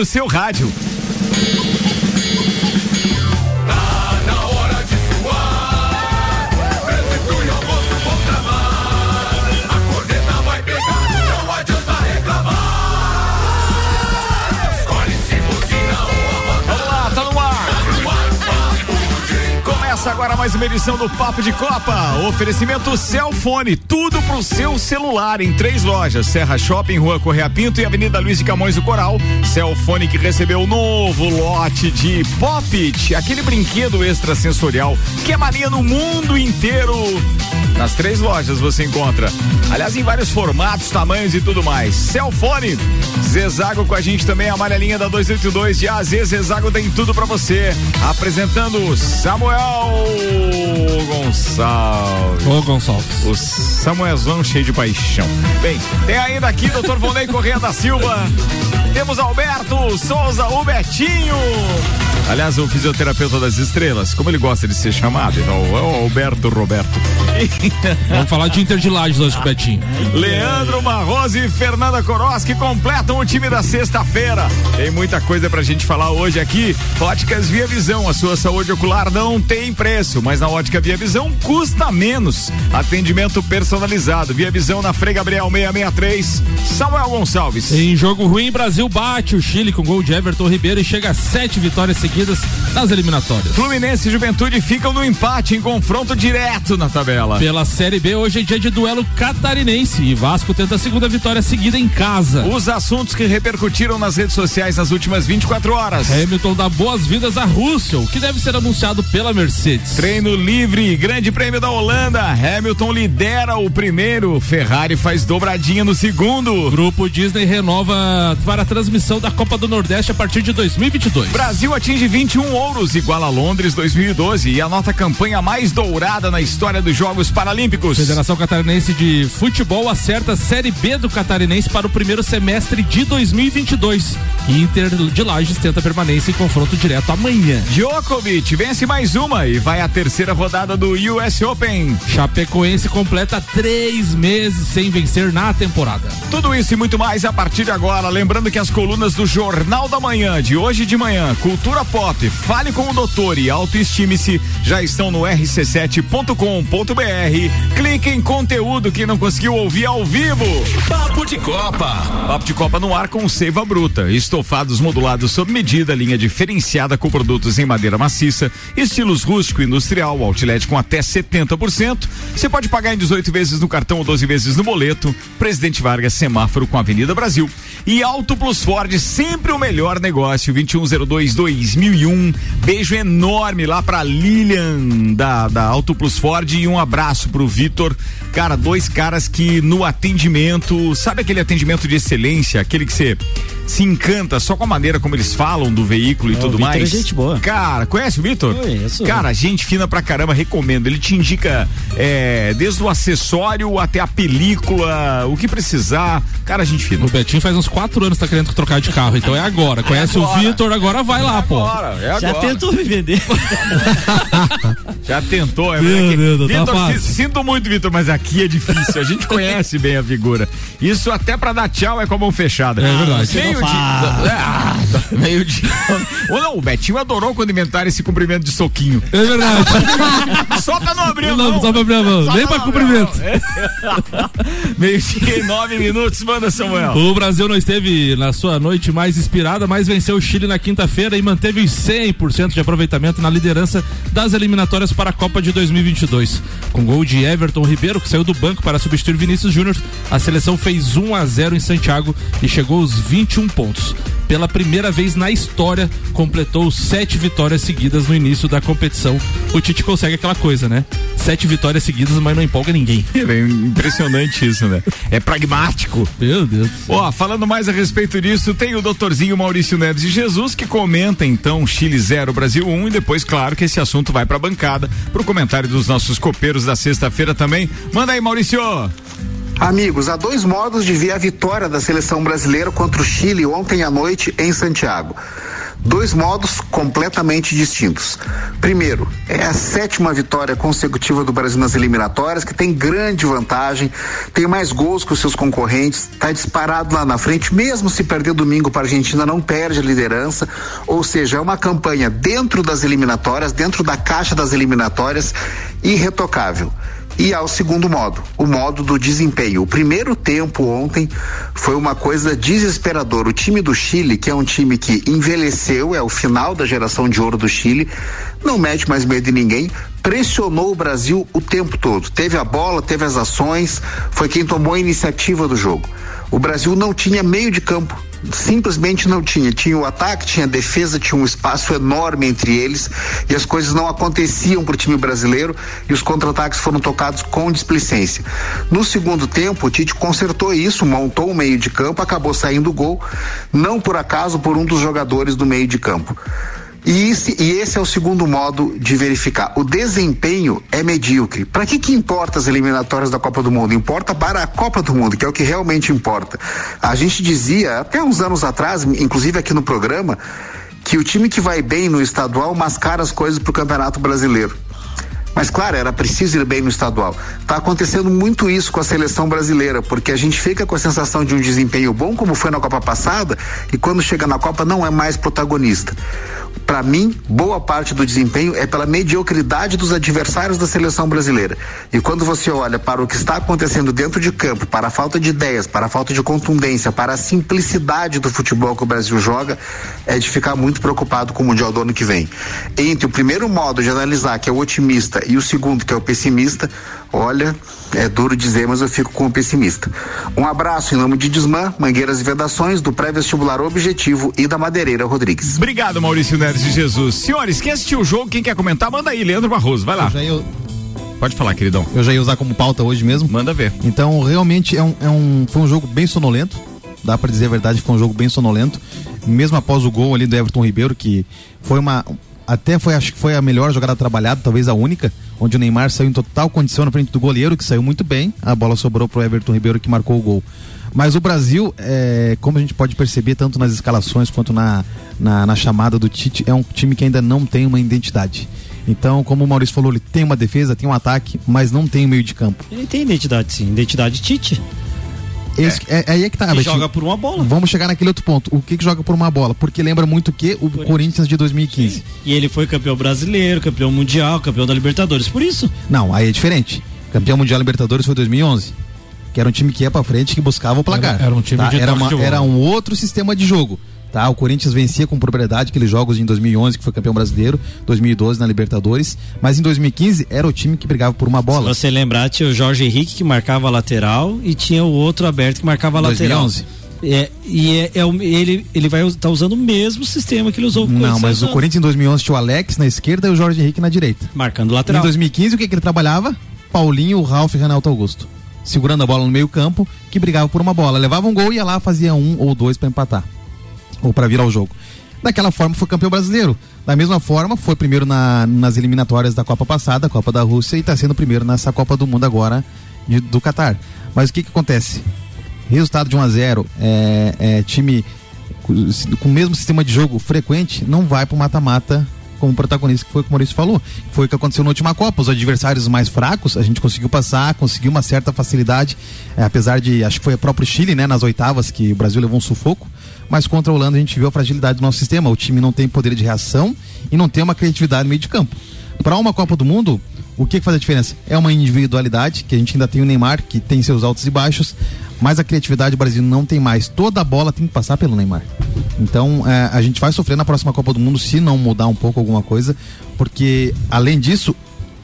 no seu rádio. Agora mais uma edição do Papo de Copa. Oferecimento Celfone, tudo pro seu celular em três lojas: Serra Shopping, Rua Correia Pinto e Avenida Luiz de Camões do Coral. Celfone que recebeu o novo lote de Popit, aquele brinquedo extrasensorial que é mania no mundo inteiro. Nas três lojas você encontra. Aliás, em vários formatos, tamanhos e tudo mais. Celfone, Zezago com a gente também, a amarelinha da 282 de AZ Zezago tem tudo para você. Apresentando Samuel Gonçalves. Ô, Gonçalves. O Samuelzão cheio de paixão. Bem, tem ainda aqui Dr. Vonei Correia da Silva. Temos Alberto Souza, o Betinho. Aliás, o fisioterapeuta das estrelas, como ele gosta de ser chamado, então, é o Alberto Roberto. Vamos falar de Inter de Lages hoje Betinho. Leandro Marrose e Fernanda Koroski completam o time da sexta-feira. Tem muita coisa pra gente falar hoje aqui. Óticas Via Visão, a sua saúde ocular não tem preço, mas na Ótica Via Visão custa menos. Atendimento personalizado. Via Visão na Frei Gabriel 663. Samuel Gonçalves. Em jogo ruim, Brasil bate o Chile com gol de Everton Ribeiro e chega a sete vitórias seguidas nas eliminatórias. Fluminense e Juventude ficam no empate em confronto direto na tabela. Pela Série B, hoje é dia de duelo catarinense e Vasco tenta a segunda vitória seguida em casa. Os assuntos que repercutiram nas redes sociais nas últimas 24 horas. Hamilton dá boas-vindas a Russell, que deve ser anunciado pela Mercedes. Treino livre, grande prêmio da Holanda. Hamilton lidera o primeiro, Ferrari faz dobradinha no segundo. Grupo Disney renova para a transmissão da Copa do Nordeste a partir de 2022. Brasil atinge 21 ouros, igual a Londres 2012 e a campanha mais dourada na história dos Jogos Paralímpicos. Federação Catarinense de Futebol acerta a Série B do Catarinense para o primeiro semestre de 2022. Inter de Lages tenta permanência em confronto direto amanhã. Djokovic vence mais uma e vai à terceira rodada do US Open. Chapecoense completa três meses sem vencer na temporada. Tudo isso e muito mais a partir de agora. Lembrando que as colunas do Jornal da Manhã, de hoje de manhã, Cultura Pop, Fale com o Doutor e Autoestime-se, já estão no rc7.com.br. Clique em conteúdo que não conseguiu ouvir ao vivo. Papo de Copa. Papo de Copa no ar com Seiva Bruta. Estofados modulados sob medida, linha diferenciada com produtos em madeira maciça, estilos rústico e industrial, outlet com até 70%. Você pode pagar em 18 vezes no cartão ou 12 vezes no boleto. Presidente Vargas, semáforo com Avenida Brasil. E Auto Plus Ford, sempre o melhor negócio. 2102 2001. Beijo enorme lá pra Lilian da, da Auto Plus Ford e um abraço pro Vitor. Cara, dois caras que no atendimento, sabe aquele atendimento de excelência, aquele que você se encanta só com a maneira como eles falam do veículo e É, tudo Vitor mais. é gente boa. Cara, conhece o Vitor? Conheço. Cara, gente fina pra caramba, recomendo. Ele te indica é, desde o acessório até a película, o que precisar. Cara, gente fina. O Betinho faz uns quatro anos que tá querendo trocar de carro, então é agora. Conhece agora. o Vitor, agora vai lá, pô. Agora, é Já agora. tentou me vender. Já tentou, é tá Vitor, si- sinto muito, Vitor, mas aqui é difícil. A gente conhece bem a figura. Isso até pra dar tchau é com a mão fechada. É verdade. Meio não dia. faz. Ah, meio dia. Ou não, o Betinho adorou quando inventaram esse cumprimento de soquinho. É verdade. Só pra não abrir a Não, mão. só pra abrir a mão. Nem pra não cumprimento. Meio dia e nove minutos, manda Samuel. O Brasil não esteve na sua noite mais inspirada, mas venceu o Chile na quinta-feira e manteve os 100% de aproveitamento na liderança das eliminatórias para a Copa de 2022. Com gol de Everton Ribeiro, que saiu do banco para substituir Vinícius Júnior, a seleção fez 1 a 0 em Santiago e chegou aos 21 pontos. Pela primeira vez na história, completou sete vitórias seguidas no início da competição. O Tite consegue aquela coisa, né? Sete vitórias seguidas, mas não empolga ninguém. É impressionante isso, né? É pragmático. Meu Deus. Ó, falando mais a respeito disso, tem o doutorzinho Maurício Neves de Jesus que comenta então Chile 0, Brasil 1 um, e depois, claro, que esse assunto vai pra bancada, pro comentário dos nossos copeiros da sexta-feira também. Manda aí, Maurício! Amigos, há dois modos de ver a vitória da seleção brasileira contra o Chile ontem à noite em Santiago. Dois modos completamente distintos. Primeiro, é a sétima vitória consecutiva do Brasil nas eliminatórias, que tem grande vantagem, tem mais gols que os seus concorrentes, está disparado lá na frente, mesmo se perder domingo para a Argentina, não perde a liderança. Ou seja, é uma campanha dentro das eliminatórias, dentro da caixa das eliminatórias, irretocável e ao segundo modo, o modo do desempenho. O primeiro tempo ontem foi uma coisa desesperadora. O time do Chile, que é um time que envelheceu, é o final da geração de ouro do Chile, não mete mais medo de ninguém, pressionou o Brasil o tempo todo. Teve a bola, teve as ações, foi quem tomou a iniciativa do jogo. O Brasil não tinha meio de campo simplesmente não tinha. Tinha o ataque, tinha a defesa, tinha um espaço enorme entre eles e as coisas não aconteciam para o time brasileiro e os contra-ataques foram tocados com displicência. No segundo tempo, o Tite consertou isso, montou o meio de campo, acabou saindo o gol, não por acaso por um dos jogadores do meio de campo. E esse, e esse é o segundo modo de verificar. O desempenho é medíocre. Para que que importa as eliminatórias da Copa do Mundo? Importa para a Copa do Mundo, que é o que realmente importa. A gente dizia até uns anos atrás, inclusive aqui no programa, que o time que vai bem no estadual mascara as coisas para o Campeonato Brasileiro. Mas claro, era preciso ir bem no estadual. Está acontecendo muito isso com a seleção brasileira, porque a gente fica com a sensação de um desempenho bom, como foi na Copa passada, e quando chega na Copa não é mais protagonista. Para mim, boa parte do desempenho é pela mediocridade dos adversários da seleção brasileira. E quando você olha para o que está acontecendo dentro de campo, para a falta de ideias, para a falta de contundência, para a simplicidade do futebol que o Brasil joga, é de ficar muito preocupado com o Mundial do ano que vem. Entre o primeiro modo de analisar, que é o otimista, e o segundo, que é o pessimista, olha, é duro dizer, mas eu fico com o pessimista. Um abraço em nome de Desmã, Mangueiras e Vedações, do pré-vestibular Objetivo e da Madeireira Rodrigues. Obrigado, Maurício Neres de Jesus. Senhores, quem assistiu o jogo, quem quer comentar, manda aí, Leandro Barroso, vai lá. Eu Pode falar, queridão. Eu já ia usar como pauta hoje mesmo. Manda ver. Então, realmente é um, é um, foi um jogo bem sonolento. Dá para dizer a verdade, foi um jogo bem sonolento. Mesmo após o gol ali do Everton Ribeiro, que foi uma, até foi, acho que foi a melhor jogada trabalhada, talvez a única, onde o Neymar saiu em total condição na frente do goleiro, que saiu muito bem. A bola sobrou pro Everton Ribeiro, que marcou o gol. Mas o Brasil, é, como a gente pode perceber, tanto nas escalações quanto na, na, na, chamada do Tite, é um time que ainda não tem uma identidade. Então, como o Maurício falou, ele tem uma defesa, tem um ataque, mas não tem um meio de campo. Ele tem identidade, sim. Identidade Tite. Esse, é. é, aí é que tá. Que joga por uma bola. Vamos chegar naquele outro ponto. O que, que joga por uma bola? Porque lembra muito que o Corinthians, Corinthians de 2015. Sim. E ele foi campeão brasileiro, campeão mundial, campeão da Libertadores. Por isso. Não, aí é diferente. Campeão mundial Libertadores foi 2011. Que era um time que ia pra frente, que buscava o placar. Era, era um time tá? de era, uma, era um outro sistema de jogo. Tá, o Corinthians vencia com propriedade aqueles jogos em 2011, que foi campeão brasileiro, 2012 na Libertadores, mas em 2015 era o time que brigava por uma bola. Se você lembrar, tinha o Jorge Henrique que marcava a lateral e tinha o outro aberto que marcava a 2011. lateral. É, e é, é, ele, ele vai estar tá usando o mesmo sistema que ele usou Não, mas o Corinthians em 2011 tinha o Alex na esquerda e o Jorge Henrique na direita. Marcando lateral. Em 2015, o que, que ele trabalhava? Paulinho, Ralf e Renato Augusto. Segurando a bola no meio campo, que brigava por uma bola. Levava um gol e ia lá, fazia um ou dois para empatar ou para virar o jogo. Daquela forma foi campeão brasileiro. Da mesma forma, foi primeiro na, nas eliminatórias da Copa passada, a Copa da Rússia, e está sendo primeiro nessa Copa do Mundo agora de, do Catar. Mas o que, que acontece? Resultado de 1 a 0 é, é, time com o mesmo sistema de jogo frequente não vai para o mata-mata como protagonista, que foi o que o Maurício falou. Foi o que aconteceu na última Copa. Os adversários mais fracos, a gente conseguiu passar, conseguiu uma certa facilidade, é, apesar de, acho que foi o próprio Chile, né, nas oitavas, que o Brasil levou um sufoco. Mas contra a Holanda a gente viu a fragilidade do nosso sistema. O time não tem poder de reação e não tem uma criatividade no meio de campo. Para uma Copa do Mundo, o que, que faz a diferença? É uma individualidade, que a gente ainda tem o Neymar, que tem seus altos e baixos, mas a criatividade do Brasil não tem mais. Toda a bola tem que passar pelo Neymar. Então é, a gente vai sofrer na próxima Copa do Mundo se não mudar um pouco alguma coisa, porque além disso,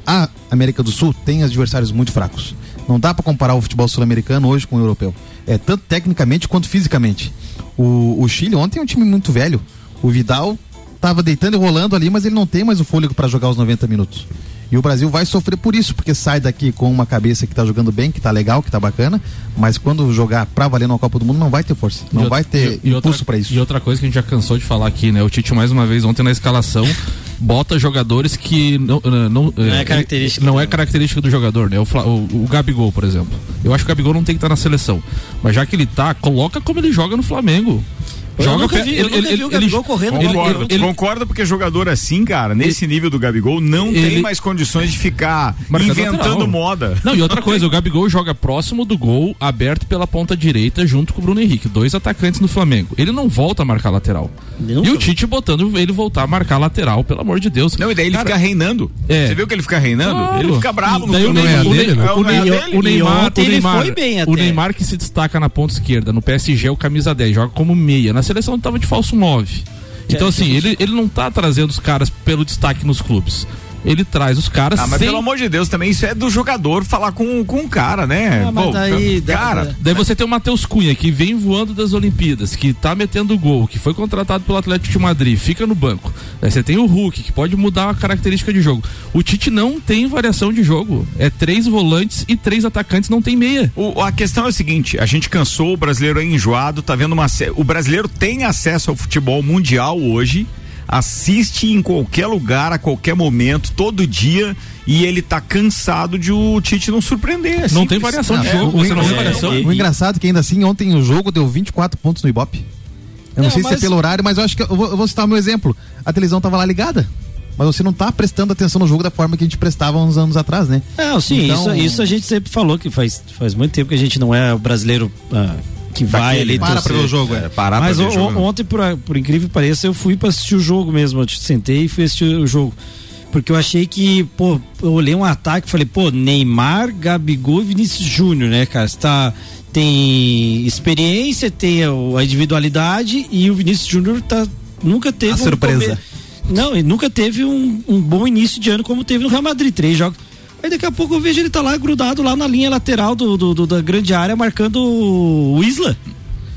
a América do Sul tem adversários muito fracos. Não dá para comparar o futebol sul-americano hoje com o europeu. É tanto tecnicamente quanto fisicamente. O, o Chile ontem é um time muito velho. O Vidal estava deitando e rolando ali, mas ele não tem mais o fôlego para jogar os 90 minutos. E o Brasil vai sofrer por isso, porque sai daqui com uma cabeça que tá jogando bem, que tá legal, que tá bacana, mas quando jogar pra valer na Copa do Mundo não vai ter força, não vai ter e, impulso para isso. E outra coisa que a gente já cansou de falar aqui, né? O Tite mais uma vez ontem na escalação bota jogadores que não, não, não, não é, característica não é característica do jogador, né? O, o, o, Gabigol, por exemplo. Eu acho que o Gabigol não tem que estar na seleção, mas já que ele tá, coloca como ele joga no Flamengo. Joga vi, ele, ele, ele, ele correndo. Concordo, ele, concorda porque jogador assim, cara, nesse nível do Gabigol, não tem mais condições de ficar inventando lateral. moda. Não, e outra coisa, o Gabigol joga próximo do gol, aberto pela ponta direita, junto com o Bruno Henrique, dois atacantes no Flamengo. Ele não volta a marcar lateral. Não, e o Tite botando ele voltar a marcar lateral, pelo amor de Deus. Não, e daí ele cara, fica reinando. É. Você viu que ele fica reinando? Claro. Ele fica bravo. Daí o Neymar, o, Neymar, né? o, Neymar, o Neymar, o Neymar, o Neymar que se destaca na ponta esquerda, no PSG é o camisa 10, joga como meia. Na seleção tava de falso 9. Então, assim, ele, ele não tá trazendo os caras pelo destaque nos clubes ele traz os caras. Ah, mas sem... pelo amor de Deus, também isso é do jogador falar com, com o cara, né? Ah, Pô, daí, cara. Daí, daí você tem o Matheus Cunha, que vem voando das Olimpíadas, que tá metendo gol, que foi contratado pelo Atlético de Madrid, fica no banco. Daí você tem o Hulk, que pode mudar a característica de jogo. O Tite não tem variação de jogo. É três volantes e três atacantes, não tem meia. O, a questão é o seguinte: a gente cansou, o brasileiro é enjoado, tá vendo uma. O brasileiro tem acesso ao futebol mundial hoje assiste em qualquer lugar, a qualquer momento, todo dia e ele tá cansado de o Tite não surpreender. Assim, não tem variação de jogo, você não tem variação. O engraçado é que ainda assim, ontem o jogo deu 24 pontos no Ibope. Eu não, sei mas... se é pelo horário, mas eu acho que eu vou, eu vou citar o meu exemplo. A televisão tava lá ligada mas você não está prestando atenção no jogo da forma que a gente prestava uns anos atrás, né? Não, sim, então... isso, isso a gente sempre falou que faz, faz muito tempo que a gente não é brasileiro ah, que vai ali. Para para o jogo, é. Parar Mas o, jogo. ontem, por, por incrível que pareça, eu fui para assistir o jogo mesmo. Eu sentei e fui assistir o jogo. Porque eu achei que, pô, eu olhei um ataque e falei, pô, Neymar, Gabigol e Vinícius Júnior, né, cara? Está tem experiência, tem a individualidade e o Vinícius Júnior tá, nunca teve. A um surpresa. Não, ele nunca teve um, um bom início de ano como teve no Real Madrid. Três jogos Aí daqui a pouco eu vejo ele tá lá grudado lá na linha lateral do, do, do da grande área marcando o Isla.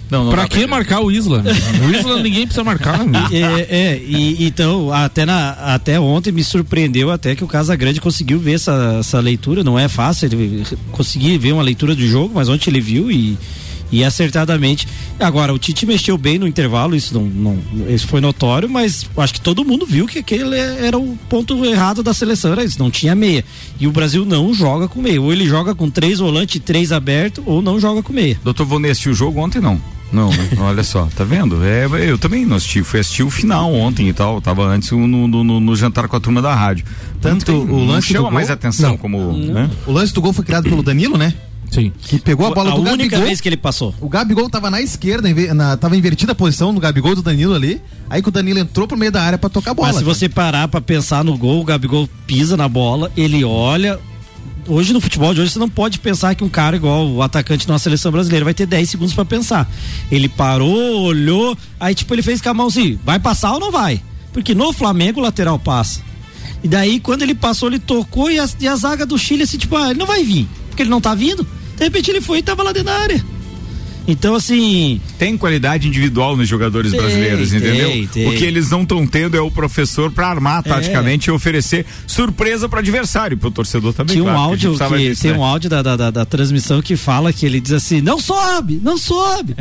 Não, não pra que marcar o Isla? o Isla ninguém precisa marcar. É, é e, então, até, na, até ontem me surpreendeu até que o Casagrande conseguiu ver essa, essa leitura. Não é fácil ele conseguir ver uma leitura do jogo, mas ontem ele viu e, e acertadamente. Agora, o Tite mexeu bem no intervalo, isso não, não isso foi notório, mas acho que todo mundo viu que aquele era o ponto errado da seleção, era isso, não tinha meia. E o Brasil não joga com meia. Ou ele joga com três volantes, três abertos, ou não joga com meia. Doutor Vonê assistiu o jogo ontem, não? Não, olha só, tá vendo? É, eu também não assisti, fui assistir o final ontem e tal, tava antes no, no, no, no jantar com a turma da rádio. Tanto tem, o lance chama mais atenção não. como. Né? O lance do gol foi criado pelo Danilo, né? Sim. Que pegou a bola a do Gabigol. A única vez que ele passou. O Gabigol tava na esquerda, na, tava invertida a posição do Gabigol do Danilo ali. Aí que o Danilo entrou pro meio da área para tocar a bola. Mas se cara. você parar para pensar no gol, o Gabigol pisa na bola, ele olha. Hoje no futebol de hoje você não pode pensar que um cara igual o atacante da seleção brasileira vai ter 10 segundos para pensar. Ele parou, olhou, aí tipo ele fez com a mão assim, vai passar ou não vai? Porque no Flamengo o lateral passa. E daí quando ele passou, ele tocou e a, e a zaga do Chile assim, tipo, ah, ele não vai vir, porque ele não tá vindo. De repente ele foi e tava lá dentro da área. Então, assim. Tem qualidade individual nos jogadores tem, brasileiros, entendeu? Tem, tem. O que eles não estão tendo é o professor para armar é. taticamente e oferecer surpresa para adversário, para o torcedor também. Tinha um claro, áudio que, que disso, tem né? um áudio da, da, da, da transmissão que fala que ele diz assim: não sobe, não sobe,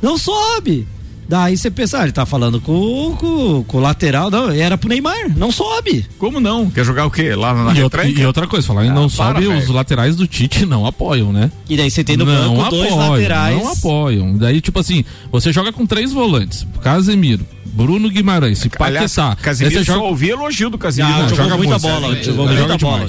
não sobe. Daí você pensa, ah, ele tá falando com, com, com, o lateral, não, era pro Neymar, não sobe. Como não? Quer jogar o quê? Lá na e, outra, e outra coisa, falar ah, não sobe, os laterais do Tite não apoiam, né? E daí você tem no não banco apoiam, dois laterais. Não apoiam. Daí, tipo assim, você joga com três volantes, Casemiro, Bruno Guimarães, se Paquetá. Casemiro só joga... ouvi elogio do Casemiro. Ah, não, joga muita bola, né? jogou muita bola.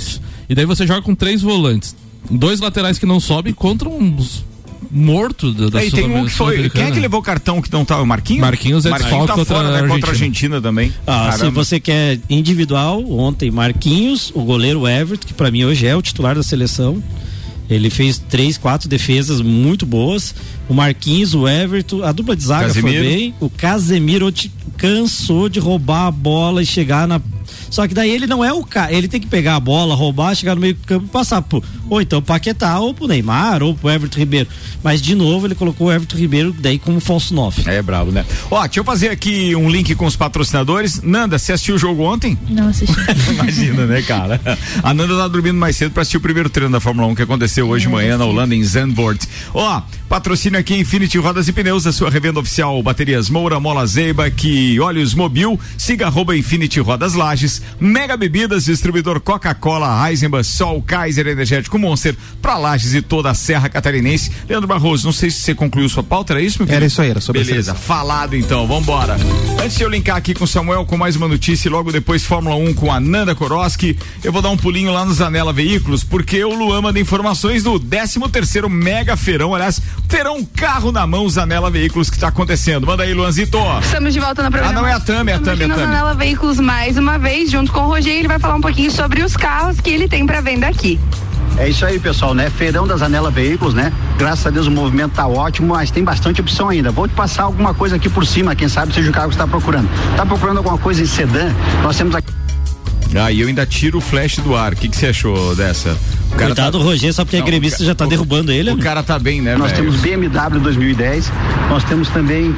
E daí você joga com três volantes, dois laterais que não sobem contra uns morto da, da é, tem um que foi. Quem é que levou o cartão que não tá? O Marquinhos? Marquinhos é Marquinhos tá contra, fora, né, contra a Argentina também. Ah, se você quer individual, ontem Marquinhos, o goleiro Everton, que para mim hoje é o titular da seleção. Ele fez três, quatro defesas muito boas. O Marquinhos, o Everton, a dupla de zaga Casemiro. foi bem. O Casemiro cansou de roubar a bola e chegar na só que daí ele não é o cara, ele tem que pegar a bola, roubar, chegar no meio do campo e passar pro, ou então Paquetá, ou pro Neymar, ou pro Everton Ribeiro. Mas de novo ele colocou o Everton Ribeiro daí como falso 9. É brabo, né? Ó, deixa eu fazer aqui um link com os patrocinadores. Nanda, você assistiu o jogo ontem? Não assisti. Imagina, né, cara? A Nanda tá dormindo mais cedo para assistir o primeiro treino da Fórmula 1 que aconteceu hoje de manhã na Holanda em Zandvoort. Ó, patrocínio aqui Infinity Rodas e Pneus, a sua revenda oficial Baterias Moura, Mola Zeiba, que Olhos Mobil, siga arroba Infinity Rodas Lages Mega Bebidas, distribuidor Coca-Cola, Eisenbahn, Sol, Kaiser Energético Monster, pra Lages e toda a Serra Catarinense. Leandro Barroso, não sei se você concluiu sua pauta, era isso, meu Era isso aí, era sobre Beleza, falado então, vambora. Antes de eu linkar aqui com o Samuel com mais uma notícia e logo depois Fórmula 1 com a Nanda Koroski, eu vou dar um pulinho lá no Zanela Veículos, porque o Luan manda informações do 13 terceiro Mega Feirão, aliás, Feirão Carro na Mão Zanela Veículos que está acontecendo. Manda aí, Luanzito. Estamos de volta na programação. Ah, não é a Tami, é a Tami, é a Tami. Zanela Veículos mais uma vez, junto com o Rogério, ele vai falar um pouquinho sobre os carros que ele tem para venda aqui. É isso aí, pessoal, né? Feirão da Zanela Veículos, né? Graças a Deus o movimento tá ótimo, mas tem bastante opção ainda. Vou te passar alguma coisa aqui por cima, quem sabe seja o carro que você está procurando. Tá procurando alguma coisa em sedã? Nós temos aqui Ah, e eu ainda tiro o flash do ar. O que que você achou dessa? O cara Coitado do Roger, só porque é Não, gremista o ca- já tá o- derrubando ele. O né? cara tá bem, né, Nós velho? temos BMW 2010, nós temos também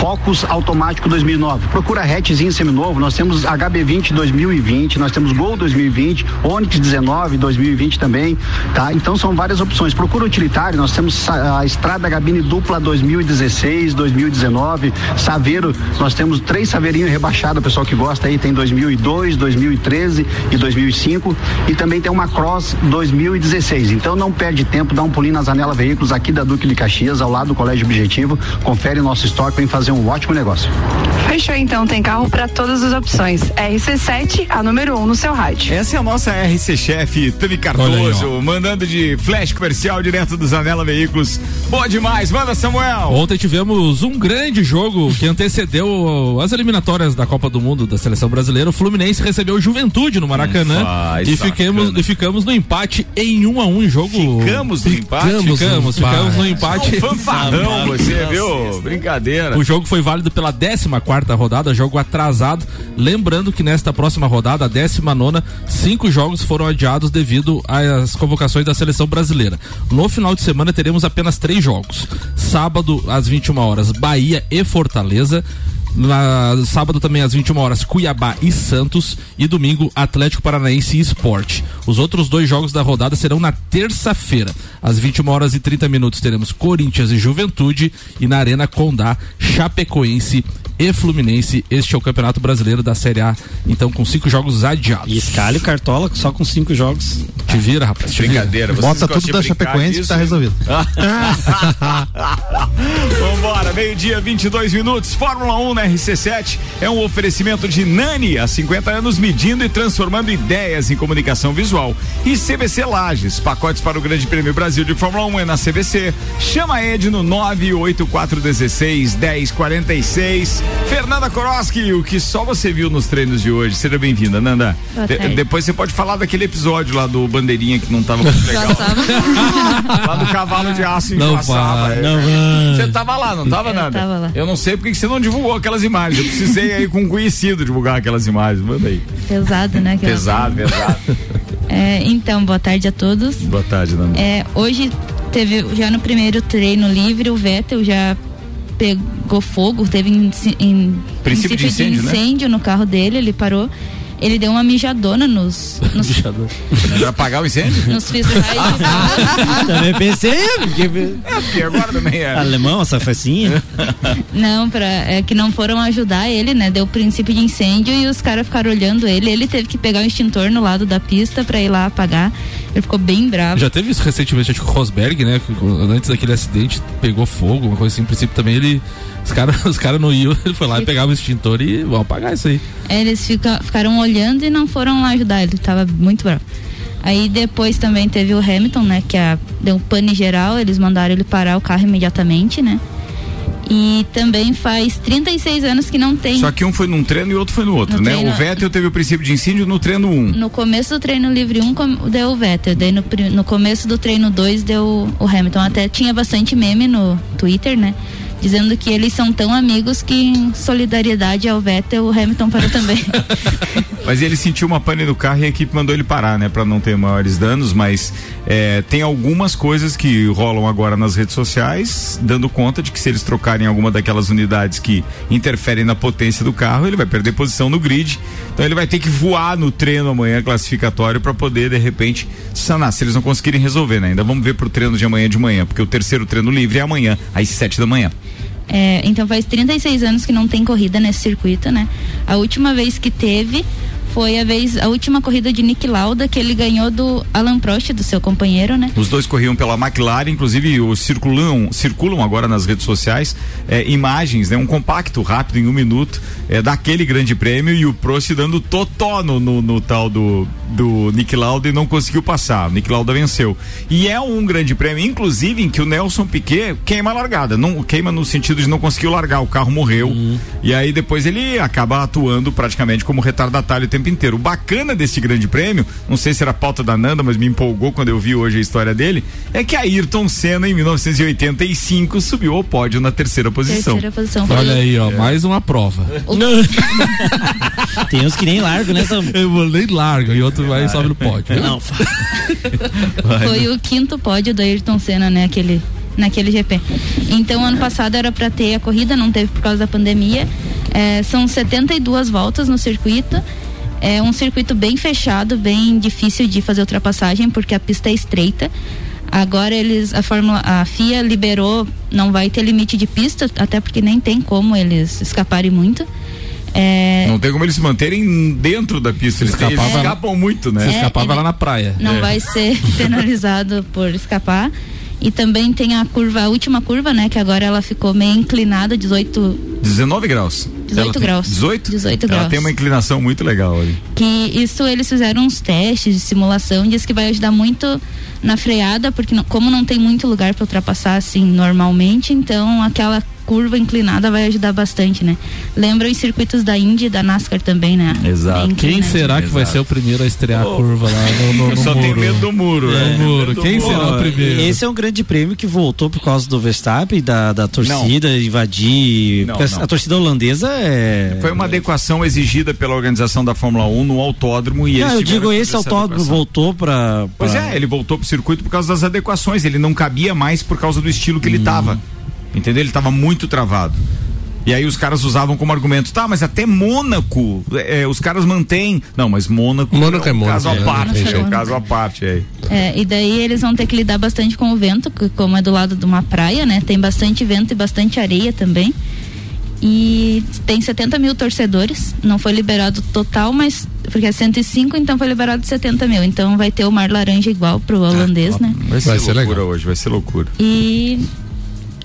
Focus Automático 2009. Procura hatchzinho seminovo, nós temos HB20 2020, nós temos Gol 2020, Onix 19 2020 também, tá? Então são várias opções. Procura utilitário, nós temos sa- a Estrada Gabine Dupla 2016, 2019, Saveiro, nós temos três Saveirinhos rebaixados, o pessoal que gosta aí tem 2002, 2013 e 2005 e também tem uma Cross 2016. Então não perde tempo, dá um pulinho na Zanela Veículos aqui da Duque de Caxias, ao lado do Colégio Objetivo, confere o nosso estoque, vem fazer um ótimo negócio. Fechou então, tem carro para todas as opções. RC7, a número 1 um no seu rádio. Essa é a nossa RC Chefe, Tami Cardoso, aí, mandando de flash comercial direto do Zanela Veículos. Boa demais, manda Samuel. Ontem tivemos um grande jogo que antecedeu as eliminatórias da Copa do Mundo da seleção brasileira. O Fluminense recebeu o Juventude no Maracanã faz e ficamos, e ficamos no empate em um a um em jogo. Ficamos no empate? Ficamos, ficamos, ficamos no empate. Um fanfarrão você, viu? Brincadeira. O jogo foi válido pela 14 quarta rodada, jogo atrasado. Lembrando que nesta próxima rodada, a 19 nona, cinco jogos foram adiados devido às convocações da seleção brasileira. No final de semana teremos apenas três jogos. Sábado, às 21 horas, Bahia e Fortaleza. Na, sábado também às 21 horas, Cuiabá e Santos. E domingo, Atlético Paranaense e Esporte. Os outros dois jogos da rodada serão na terça-feira. Às 21 horas e 30 minutos teremos Corinthians e Juventude. E na Arena Condá, Chapecoense e Fluminense. Este é o Campeonato Brasileiro da Série A. Então, com cinco jogos adiados. E escalhe o Cartola só com cinco jogos. Te vira, rapaz. Te vira. Brincadeira. vocês Bota tudo da Chapecoense que disso, tá hein? resolvido. Vambora, meio-dia, 22 minutos. Fórmula 1 na RC7 é um oferecimento de Nani, há 50 anos medindo e transformando ideias em comunicação visual. E CVC Lages, pacotes para o Grande Prêmio Brasil de Fórmula 1 é na CVC. Chama a Ed no 98416 1046. Fernanda Koroski, o que só você viu nos treinos de hoje. Seja bem-vinda, Nanda. De- depois você pode falar daquele episódio lá do Bandeirinha que não tava muito legal. lá do cavalo de aço em Não Joaçaba. vai, É, não é. Você tava lá, não tava Eu nada? tava lá. Eu não sei porque que você não divulgou aquelas imagens. Eu precisei aí com um conhecido divulgar aquelas imagens. Manda aí. Pesado, né? aquela- Pesado, pesado. É, então, boa tarde a todos. Boa tarde, Nanda. É, hoje teve já no primeiro treino livre, o Vettel já pegou fogo, teve inci- em, Princípio de incêndio, né? incêndio no carro dele, ele parou. Ele deu uma mijadona nos, nos, Pra apagar o incêndio? nos de Também pensei, porque... É, porque agora também é. Alemão, essa facinha. Não, pra, é que não foram ajudar ele, né? Deu princípio de incêndio e os caras ficaram olhando ele. Ele teve que pegar o extintor no lado da pista pra ir lá apagar. Ele ficou bem bravo. Já teve isso recentemente, acho que o Rosberg, né? Antes daquele acidente, pegou fogo, uma coisa assim. Em princípio também ele. Os caras os cara não iam, ele foi lá e pegava o extintor e vão apagar isso aí. Eles fica, ficaram olhando e não foram lá ajudar, ele tava muito bravo. Aí depois também teve o Hamilton, né, que a, deu um pane geral, eles mandaram ele parar o carro imediatamente, né? E também faz 36 anos que não tem. Só que um foi num treino e outro foi no outro, No né? treino- O Vettel teve o princípio de incêndio no treino 1. Um. No começo do treino livre 1 um, deu o Vettel, daí no, no começo do treino 2 deu o Hamilton. Até tinha bastante meme no Twitter, né? Dizendo que eles são tão amigos que em solidariedade ao Vettel, o Hamilton parou também. Mas ele sentiu uma pane no carro e a equipe mandou ele parar, né? Pra não ter maiores danos, mas é, tem algumas coisas que rolam agora nas redes sociais, dando conta de que se eles trocarem alguma daquelas unidades que interferem na potência do carro, ele vai perder posição no grid. Então ele vai ter que voar no treino amanhã classificatório para poder, de repente, sanar. Se eles não conseguirem resolver, né? Ainda vamos ver pro treino de amanhã de manhã, porque o terceiro treino livre é amanhã, às sete da manhã. É, então faz 36 anos que não tem corrida nesse circuito, né? A última vez que teve foi a vez, a última corrida de Nick Lauda que ele ganhou do Alan Prost, do seu companheiro, né? Os dois corriam pela McLaren, inclusive o circulam, circulam agora nas redes sociais é, imagens, né? Um compacto rápido em um minuto é, daquele grande prêmio e o Prost dando totó no, no, no tal do, do Nick Lauda e não conseguiu passar. O Nick Lauda venceu. E é um grande prêmio, inclusive, em que o Nelson Piquet queima a largada. Não, queima no sentido de não conseguir largar, o carro morreu. Uhum. E aí depois ele acaba atuando praticamente como retardatário tempo inteiro. O bacana deste grande prêmio, não sei se era pauta da Nanda, mas me empolgou quando eu vi hoje a história dele, é que Ayrton Senna, em 1985, subiu ao pódio na terceira posição. Terceira posição. Olha aí, É. ó, mais uma prova. Tem uns que nem largam, né, Sam? Eu vou nem larga e outro vai e sobe no pódio. Não, Foi o quinto pódio do Ayrton Senna, né? Aquele, naquele GP. Então, ano passado era para ter a corrida, não teve por causa da pandemia. É, são 72 voltas no circuito. É um circuito bem fechado, bem difícil de fazer ultrapassagem, porque a pista é estreita. Agora eles, a Fórmula, a FIA liberou, não vai ter limite de pista, até porque nem tem como eles escaparem muito. É, Não tem como eles se manterem dentro da pista. Eles, eles escapam muito, né? É, Escapava ele- lá na praia. não É. vai ser penalizado por escapar. E também tem a curva, a última curva, né? Que agora ela ficou meio inclinada, 18, 19 graus. 18 Ela graus. 18? 18 Ela graus. tem uma inclinação muito legal ali. que isso eles fizeram uns testes de simulação, diz que vai ajudar muito na freada, porque não- como não tem muito lugar para ultrapassar assim normalmente, então aquela curva inclinada vai ajudar bastante, né? Lembra os circuitos da Indy e da NASCAR também, né? Exato. Bem Quem será que vai ser o primeiro a estrear a curva lá no, no, Eu no só muro? tenho medo do muro, É, né? no muro. Medo do Quem muro. será o primeiro? Esse é um grande prêmio que voltou por causa do Verstappen, da, da torcida invadir. Não, Porque a- não. A torcida holandesa é. Foi uma adequação exigida pela organização da Fórmula 1 no autódromo e Não, eu digo esse autódromo adequação. voltou pra. Pois é, ele voltou pro circuito por causa das adequações. Ele não cabia mais por causa do estilo que ele tava. Entendeu? Ele tava muito travado. E aí os caras usavam como argumento, tá, mas até Mônaco, é, os caras mantêm. Não, mas Mônaco, Mônaco é é um Mônaco, caso à é, parte, é um caso à parte aí. É, e daí eles vão ter que lidar bastante com o vento, que como é do lado de uma praia, né? Tem bastante vento e bastante areia também. E tem 70 mil torcedores. Não foi liberado total, mas. Porque é 105, então foi liberado 70 mil. Então vai ter o mar laranja igual pro holandês, né? Vai ser, Vai ser loucura hoje, vai ser loucura. E.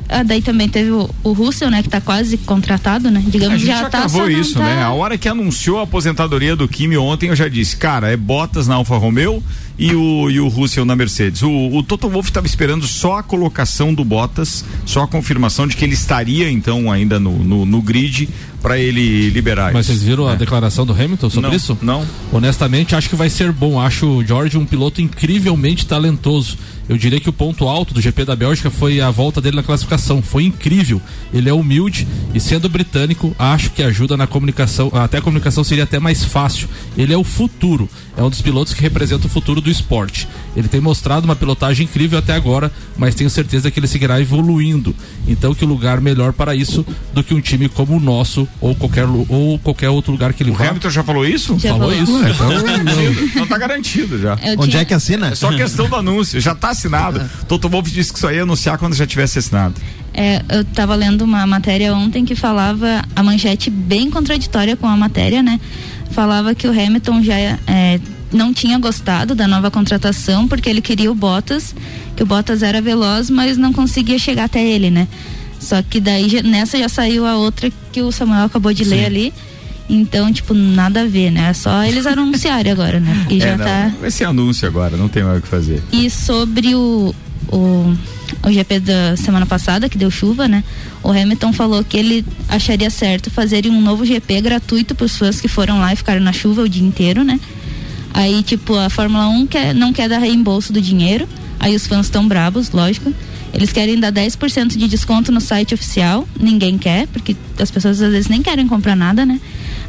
Ah, daí também teve o, o Russell, né? Que tá quase contratado, né? A Digamos gente já já tá. só isso, tá- né? A hora que anunciou a aposentadoria do Kimi ontem, eu já disse, cara, é Bottas na Alfa Romeo e o, e o Russell na Mercedes. O, o Toto Wolff estava esperando só a colocação do Bottas, só a confirmação de que ele estaria então ainda no, no, no grid para ele liberar Mas vocês viram a É. declaração do Hamilton sobre Não, isso? não. Honestamente, acho que vai ser bom. Acho o George um piloto incrivelmente talentoso. Eu diria que o ponto alto do GP da Bélgica foi a volta dele na classificação. Foi incrível. Ele é humilde e sendo britânico, acho que ajuda na comunicação. Até a comunicação seria até mais fácil. Ele é o futuro. É um dos pilotos que representa o futuro do esporte. Ele tem mostrado uma pilotagem incrível até agora, mas tenho certeza que ele seguirá evoluindo. Então, que lugar melhor para isso do que um time como o nosso ou qualquer, ou qualquer outro lugar que ele O vá. Hamilton já falou isso? Já Falou falou. isso. Ué, então, não. Não tá garantido já. Eu Onde tinha- é que assina? É só questão do anúncio, já tá assinado. Toto Wolff disse que só ia anunciar quando já tivesse assinado. É, eu estava lendo uma matéria ontem que falava a manchete bem contraditória com a matéria, né? Falava que o Hamilton já é, não tinha gostado da nova contratação porque ele queria o Bottas, que o Bottas era veloz, mas não conseguia chegar até ele, né? Só que daí já- nessa já saiu a outra que o Samuel acabou de ler ali. Então, tipo, nada a ver, né? É só eles anunciarem agora, né? E já É, não, tá. Vai ser anúncio agora, não tem mais o que fazer. E sobre o, o, o GP da semana passada, que deu chuva, né? O Hamilton falou que ele acharia certo fazerem um novo GP gratuito para os fãs que foram lá e ficaram na chuva o dia inteiro, né? Aí, tipo, a Fórmula 1 quer, não quer dar reembolso do dinheiro. Aí os fãs estão brabos, lógico. Eles querem dar 10% de desconto no site oficial. Ninguém quer, porque as pessoas às vezes nem querem comprar nada, né?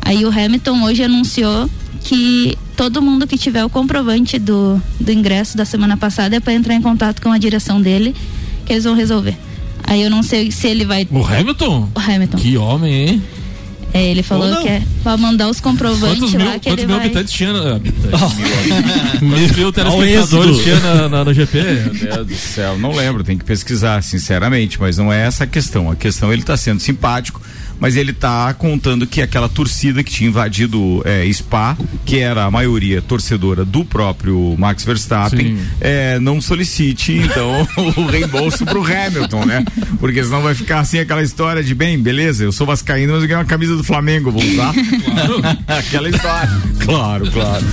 Aí o Hamilton hoje anunciou que todo mundo que tiver o comprovante do, do ingresso da semana passada é para entrar em contato com a direção dele, que eles vão resolver. Aí eu não sei se ele vai. O Hamilton? O Hamilton. Que homem, hein? É, ele Ou falou não. que é pra mandar os comprovantes Quantos lá mil, que quantos ele mil vai. habitantes tinha? na- habitantes, Quantos mil telespectadores tinha na, na- no GP? Meu Deus do céu, não lembro, tem que pesquisar, sinceramente, mas não é essa a questão. A questão ele está sendo simpático, mas ele tá contando que aquela torcida que tinha invadido é, Spa, que era a maioria torcedora do próprio Max Verstappen, é, não solicite então o reembolso pro Hamilton, né? Porque senão vai ficar assim aquela história de bem, beleza, eu sou vascaíno, mas eu ganhei uma camisa do Flamengo, vou usar. aquela história. Claro, claro.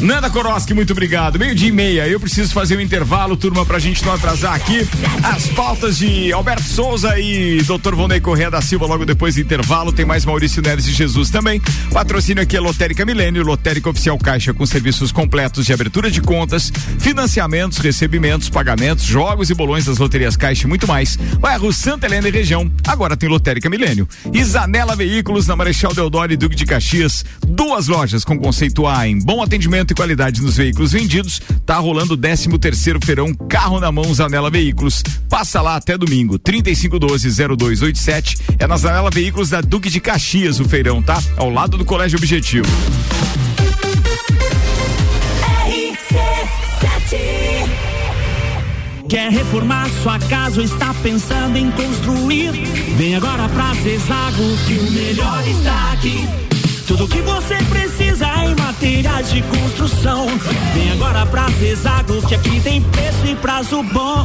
Nanda Koroski, muito obrigado. Meio dia e meia, eu preciso fazer um intervalo, turma, pra gente não atrasar aqui. As pautas de Alberto Souza e Dr. Vonei Correia da Silva logo depois do intervalo. Tem mais Maurício Neres e Jesus também. Patrocínio aqui é Lotérica Milênio, Lotérica Oficial Caixa com serviços completos de abertura de contas, financiamentos, recebimentos, pagamentos, jogos e bolões das loterias Caixa e muito mais. Bairro Santa Helena e região. Agora tem Lotérica Milênio. Zanela Veículos na Marechal Deodoro e Duque de Caxias. Duas lojas com conceito A em bom atendimento e qualidade nos veículos vendidos. Tá rolando o 13 terceiro feirão Carro na Mão Zanela Veículos. Passa lá até domingo, 3512-0287. É na Zanela Veículos da Duque de Caxias o feirão, tá? Ao lado do Colégio Objetivo. Quer reformar sua casa ou está pensando em construir? Vem agora pra Zezago que o melhor está aqui. Tudo que você precisa em materiais de construção. Vem agora pra Zezago que aqui tem preço e prazo bom.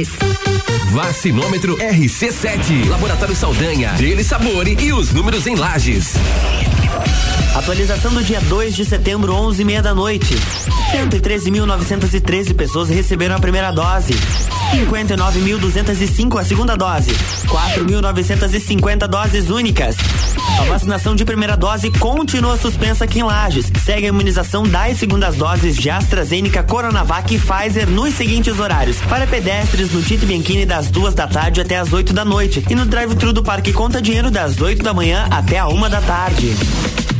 Lages. Vacinômetro RC7. Laboratório Saldanha. Dele Sabore e os números em lajes. Atualização do dia 2 de setembro, 11 e meia da noite. 113.913 pessoas receberam a primeira dose. 59.205 a segunda dose. 4.950 doses únicas. A vacinação de primeira dose continua suspensa aqui em Lages. Segue a imunização das segundas doses de AstraZeneca, Coronavac e Pfizer nos seguintes horários. Para pedestres no Tito Bianchini das duas da tarde até as 8 da noite. E no drive-thru do Parque Conta Dinheiro das 8 da manhã até a uma da tarde.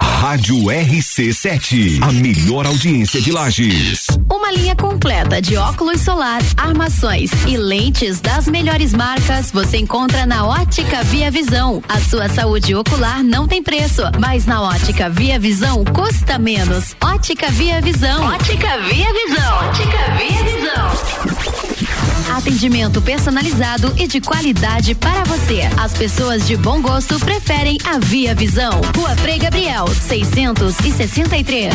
Rádio RC7, a melhor audiência de Lages. Uma linha completa de óculos solar, armações e lentes das melhores marcas você encontra na Ótica Via Visão. A sua saúde ocular não tem preço, mas na Ótica Via Visão custa menos. Ótica Via Visão. Ótica Via Visão. Ótica Via Visão. Atendimento personalizado e de qualidade para você. As pessoas de bom gosto preferem a Via Visão. Rua Frei Gabriel, 663.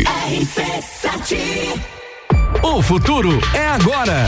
O futuro é agora.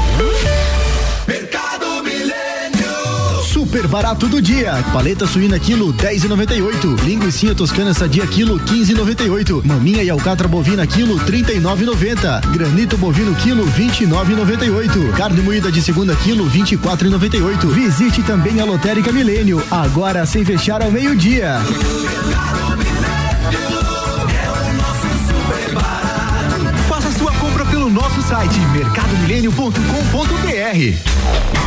Super barato do dia. Paleta suína quilo 10,98. Linguiça toscana sadia quilo 15,98. Maminha e alcatra bovina quilo 39,90. Granito bovino quilo 29,98. Carne moída de segunda quilo 24,98. Visite também a Lotérica Milênio, agora sem fechar ao meio-dia. Faça sua compra pelo nosso site mercadomilênio.com.br.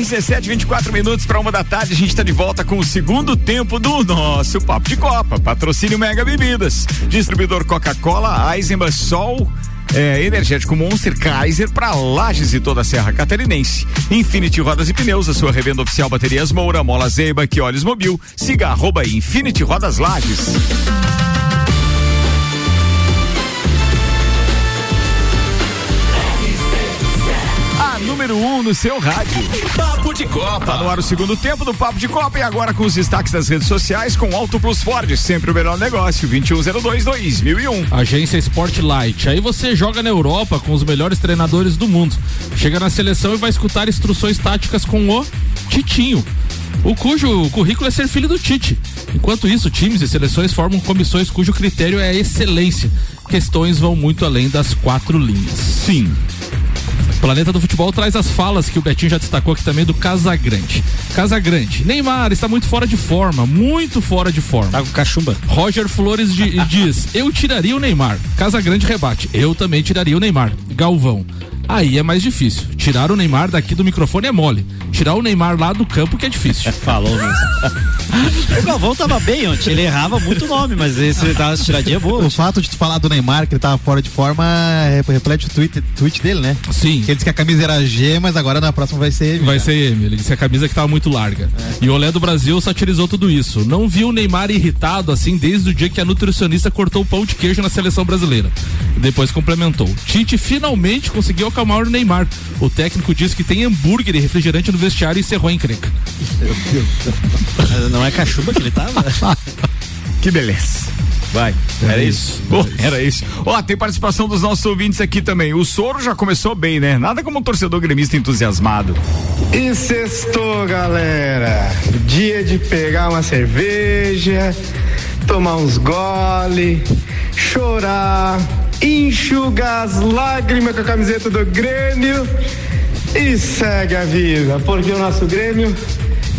RC7, 24 minutos para uma da tarde. A gente está de volta com o segundo tempo do nosso Papo de Copa. Patrocínio Mega Bebidas. Distribuidor Coca-Cola, Eisenbach, Sol. É, energético Monster Kaiser para Lages e toda a Serra Catarinense. Infinity Rodas e Pneus, a sua revenda oficial Baterias Moura, Mola Zeiba, que Mobil. Siga arroba Infinity Rodas Lages. Número 1 um no seu rádio. Papo de Copa. Tá no ar o segundo tempo do Papo de Copa e agora com os destaques das redes sociais com Auto Plus Ford, sempre o melhor negócio, 2102-2001. Agência Sportlight. Aí você joga na Europa com os melhores treinadores do mundo. Chega na seleção e vai escutar instruções táticas com o Titinho. O cujo currículo é ser filho do Tite. Enquanto isso, times e seleções formam comissões cujo critério é a excelência. Questões vão muito além das quatro linhas. Sim. Planeta do Futebol traz as falas que o Betinho já destacou aqui também do Casagrande. Casagrande, Neymar está muito fora de forma, muito fora de forma. Tá com cachumba. Roger Flores di- diz: Eu tiraria o Neymar. Casagrande rebate: Eu também tiraria o Neymar. Galvão. Aí é mais difícil. Tirar o Neymar daqui do microfone é mole. Tirar o Neymar lá do campo que é difícil. Falou mesmo. o Galvão tava bem ontem, ele errava muito nome, mas esse tava tiradinha boa. O fato de tu falar do Neymar, que ele tava fora de forma, é, reflete o tweet, tweet dele, né? Sim. Que ele disse que a camisa era G, mas agora na próxima vai ser M. Vai né? ser M. Ele disse que a camisa que tava muito larga. E o Olé do Brasil satirizou tudo isso. Não viu o Neymar irritado assim desde o dia que a nutricionista cortou o pão de queijo na seleção brasileira. Depois complementou. Tite finalmente conseguiu acalmar o Neymar. O técnico disse que tem hambúrguer e refrigerante no vestiário e encerrou a encrenca. Não é cachuba que ele tava? Que beleza. Vai. Era, isso? era isso. era isso. Ó, tem participação dos nossos ouvintes aqui também. O Soro já começou bem, né? Nada como um torcedor gremista entusiasmado. E sextou, galera. Dia de pegar uma cerveja, tomar uns gole, chorar, enxugar as lágrimas com a camiseta do Grêmio e segue a vida, porque o nosso Grêmio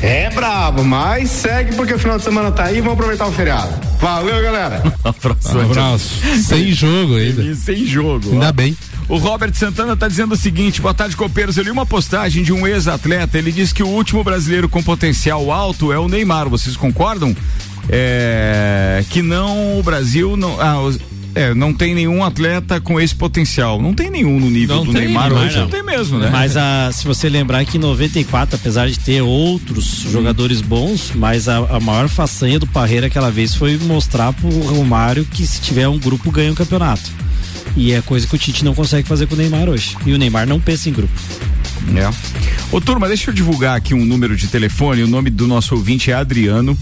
é brabo, mas segue porque o final de semana tá aí, vamos aproveitar o feriado. Valeu, galera. abraço. Um abraço. Sem jogo ainda. Sem jogo. Ainda ó. bem. O Robert Santana tá dizendo o seguinte: boa tarde, copeiros. Eu li uma postagem de um ex-atleta. Ele diz que o último brasileiro com potencial alto é o Neymar. Vocês concordam? É, que não o Brasil não. Ah, é, não tem nenhum atleta com esse potencial. Não tem nenhum no nível Não do Neymar Neymar, hoje. não. Não tem mesmo, né? Mas a, se você lembrar que em 94, apesar de ter outros jogadores bons, mas a, a maior façanha do Parreira aquela vez foi mostrar pro Romário que se tiver um grupo ganha o campeonato. E é coisa que o Tite não consegue fazer com o Neymar hoje. E o Neymar não pensa em grupo. É. Ô turma, deixa eu divulgar aqui um número de telefone. O nome do nosso ouvinte é Adriano.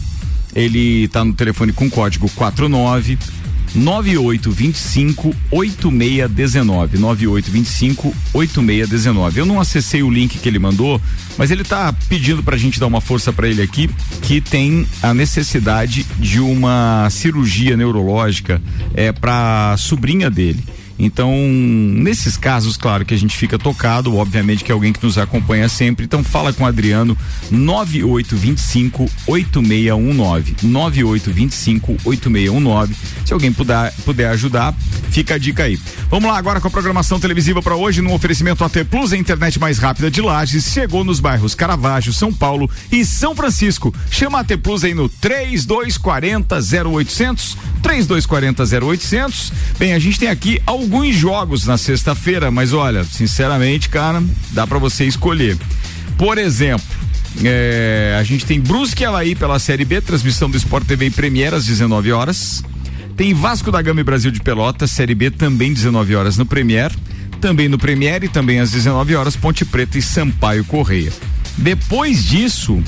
Ele tá no telefone com código 49 9825 8619 9825 8619. Eu não acessei o link que ele mandou, mas ele tá pedindo pra gente dar uma força pra ele aqui, que tem a necessidade de uma cirurgia neurológica é pra sobrinha dele. Então, nesses casos, claro que a gente fica tocado, obviamente que é alguém que nos acompanha sempre. Então, fala com o Adriano 9825 8619. 9825 8619. Se alguém puder, puder ajudar, fica a dica aí. Vamos lá agora com a programação televisiva para hoje no oferecimento AT Plus, a internet mais rápida de Lages, chegou nos bairros Caravaggio, São Paulo e São Francisco. Chama a AT Plus aí no 3240 0800 3240 0800. Bem, a gente tem aqui alguns jogos na sexta-feira, mas olha, sinceramente, cara, dá para você escolher. Por exemplo, é, a gente tem Brusque Havaí pela Série B, transmissão do Sport TV Premiere às 19 horas. Tem Vasco da Gama e Brasil de Pelotas, Série B também 19 horas no Premier. Também no Premier e também às 19 horas Ponte Preta e Sampaio Correia. Depois disso,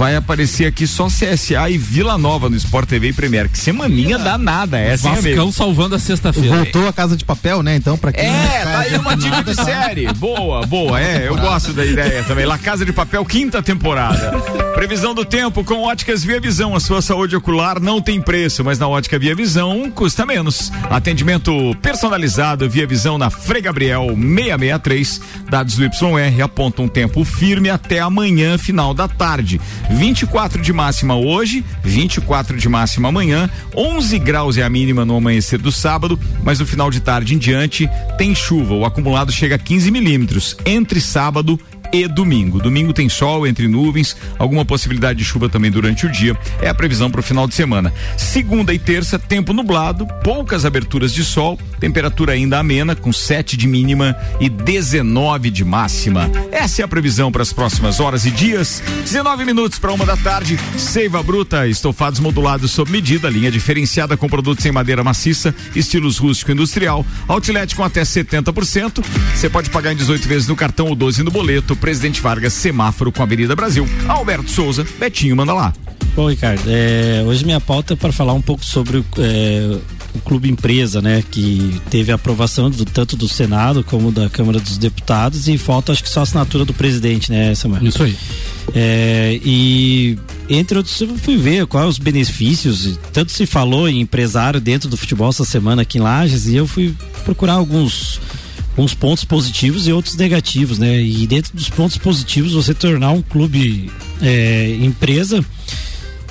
vai aparecer aqui só CSA e Vila Nova no Sport TV e Premier. Que semaninha danada essa, hein, amigo? Vascão salvando a sexta-feira. Voltou a casa de papel, né? Então, pra quem. É, tá aí uma dica de série. Boa, boa. É, eu gosto da ideia também. La Casa de Papel, quinta temporada. Previsão do tempo com óticas Via Visão. A sua saúde ocular não tem preço, mas na ótica Via Visão custa menos. Atendimento personalizado Via Visão na Frei Gabriel 663. Dados do YR apontam um tempo firme até amanhã, final da tarde. 24 de máxima hoje, 24 de máxima amanhã, 11 graus é a mínima no amanhecer do sábado, mas no final de tarde em diante tem chuva. O acumulado chega a 15 milímetros entre sábado e domingo. Domingo tem sol entre nuvens, alguma possibilidade de chuva também durante o dia. É a previsão para o final de semana. Segunda e terça, tempo nublado, poucas aberturas de sol, temperatura ainda amena, com 7 de mínima e 19 de máxima. Essa é a previsão para as próximas horas e dias. 19 minutos para uma da tarde. Seiva Bruta, estofados modulados sob medida, linha diferenciada com produtos em madeira maciça, estilos rústico industrial, outlet com até 70%. Você pode pagar em 18 vezes no cartão ou 12 no boleto. Presidente Vargas, semáforo com a Avenida Brasil. Alberto Souza, Betinho, manda lá. Bom, Ricardo, é, hoje minha pauta é para falar um pouco sobre o, é, o Clube Empresa, né? Que teve a aprovação do, tanto do Senado como da Câmara dos Deputados e falta acho que só a assinatura do presidente, né, Samuel? Isso aí. É, e entre outros, eu fui ver quais os benefícios. Tanto se falou em empresário dentro do futebol essa semana aqui em Lages e eu fui procurar alguns alguns pontos positivos e outros negativos, né? E dentro dos pontos positivos, você tornar um clube é, empresa